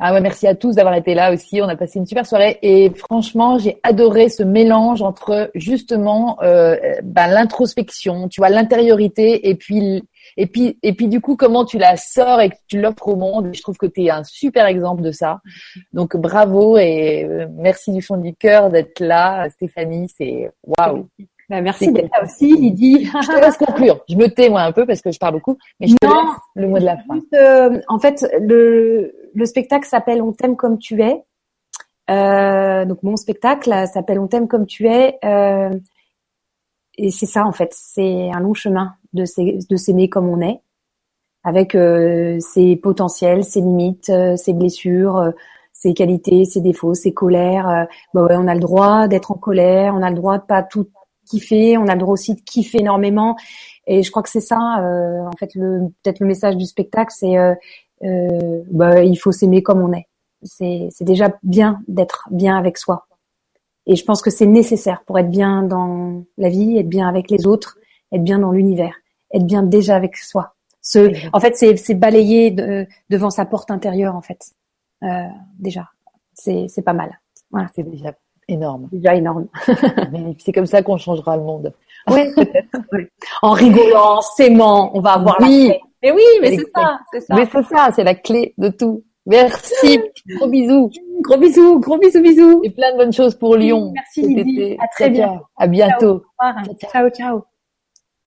Ah ouais, merci à tous d'avoir été là aussi. On a passé une super soirée et franchement, j'ai adoré ce mélange entre justement euh, ben, l'introspection, tu vois, l'intériorité et puis et puis et puis du coup comment tu la sors et que tu l'offres au monde. Je trouve que tu es un super exemple de ça. Donc bravo et euh, merci du fond du cœur d'être là, Stéphanie. C'est waouh. Bah, merci d'être là aussi, Lydie. je te laisse conclure. Je me tais moi un peu parce que je parle beaucoup, mais je te laisse le mot de la fin. Euh, en fait, le, le spectacle s'appelle On t'aime comme tu es. Euh, donc mon spectacle s'appelle On t'aime comme tu es. Euh, et c'est ça en fait, c'est un long chemin de s'aimer comme on est. avec ses potentiels, ses limites, ses blessures, ses qualités, ses défauts, ses colères. bah ouais, on a le droit d'être en colère, on a le droit de pas tout kiffer, on a le droit aussi de kiffer énormément. Et je crois que c'est ça, en fait, peut-être le message du spectacle, c'est bah, il faut s'aimer comme on est. C'est déjà bien d'être bien avec soi. Et je pense que c'est nécessaire pour être bien dans la vie, être bien avec les autres, être bien dans l'univers, être bien déjà avec soi. Ce, en fait, c'est balayer devant sa porte intérieure, en fait. Euh, déjà, c'est pas mal. Voilà. C'est déjà énorme. Déjà énorme. c'est comme ça qu'on changera le monde. Oui, En rigolant, en s'aimant, on va avoir oui. la Mais oui, mais c'est ça, c'est ça. Mais c'est ça, c'est la clé de tout. Merci. gros bisous. Gros bisous, gros bisous, bisous. Et plein de bonnes choses pour Lyon. Merci Lydie. À très bientôt. À bientôt. ciao. ciao. ciao.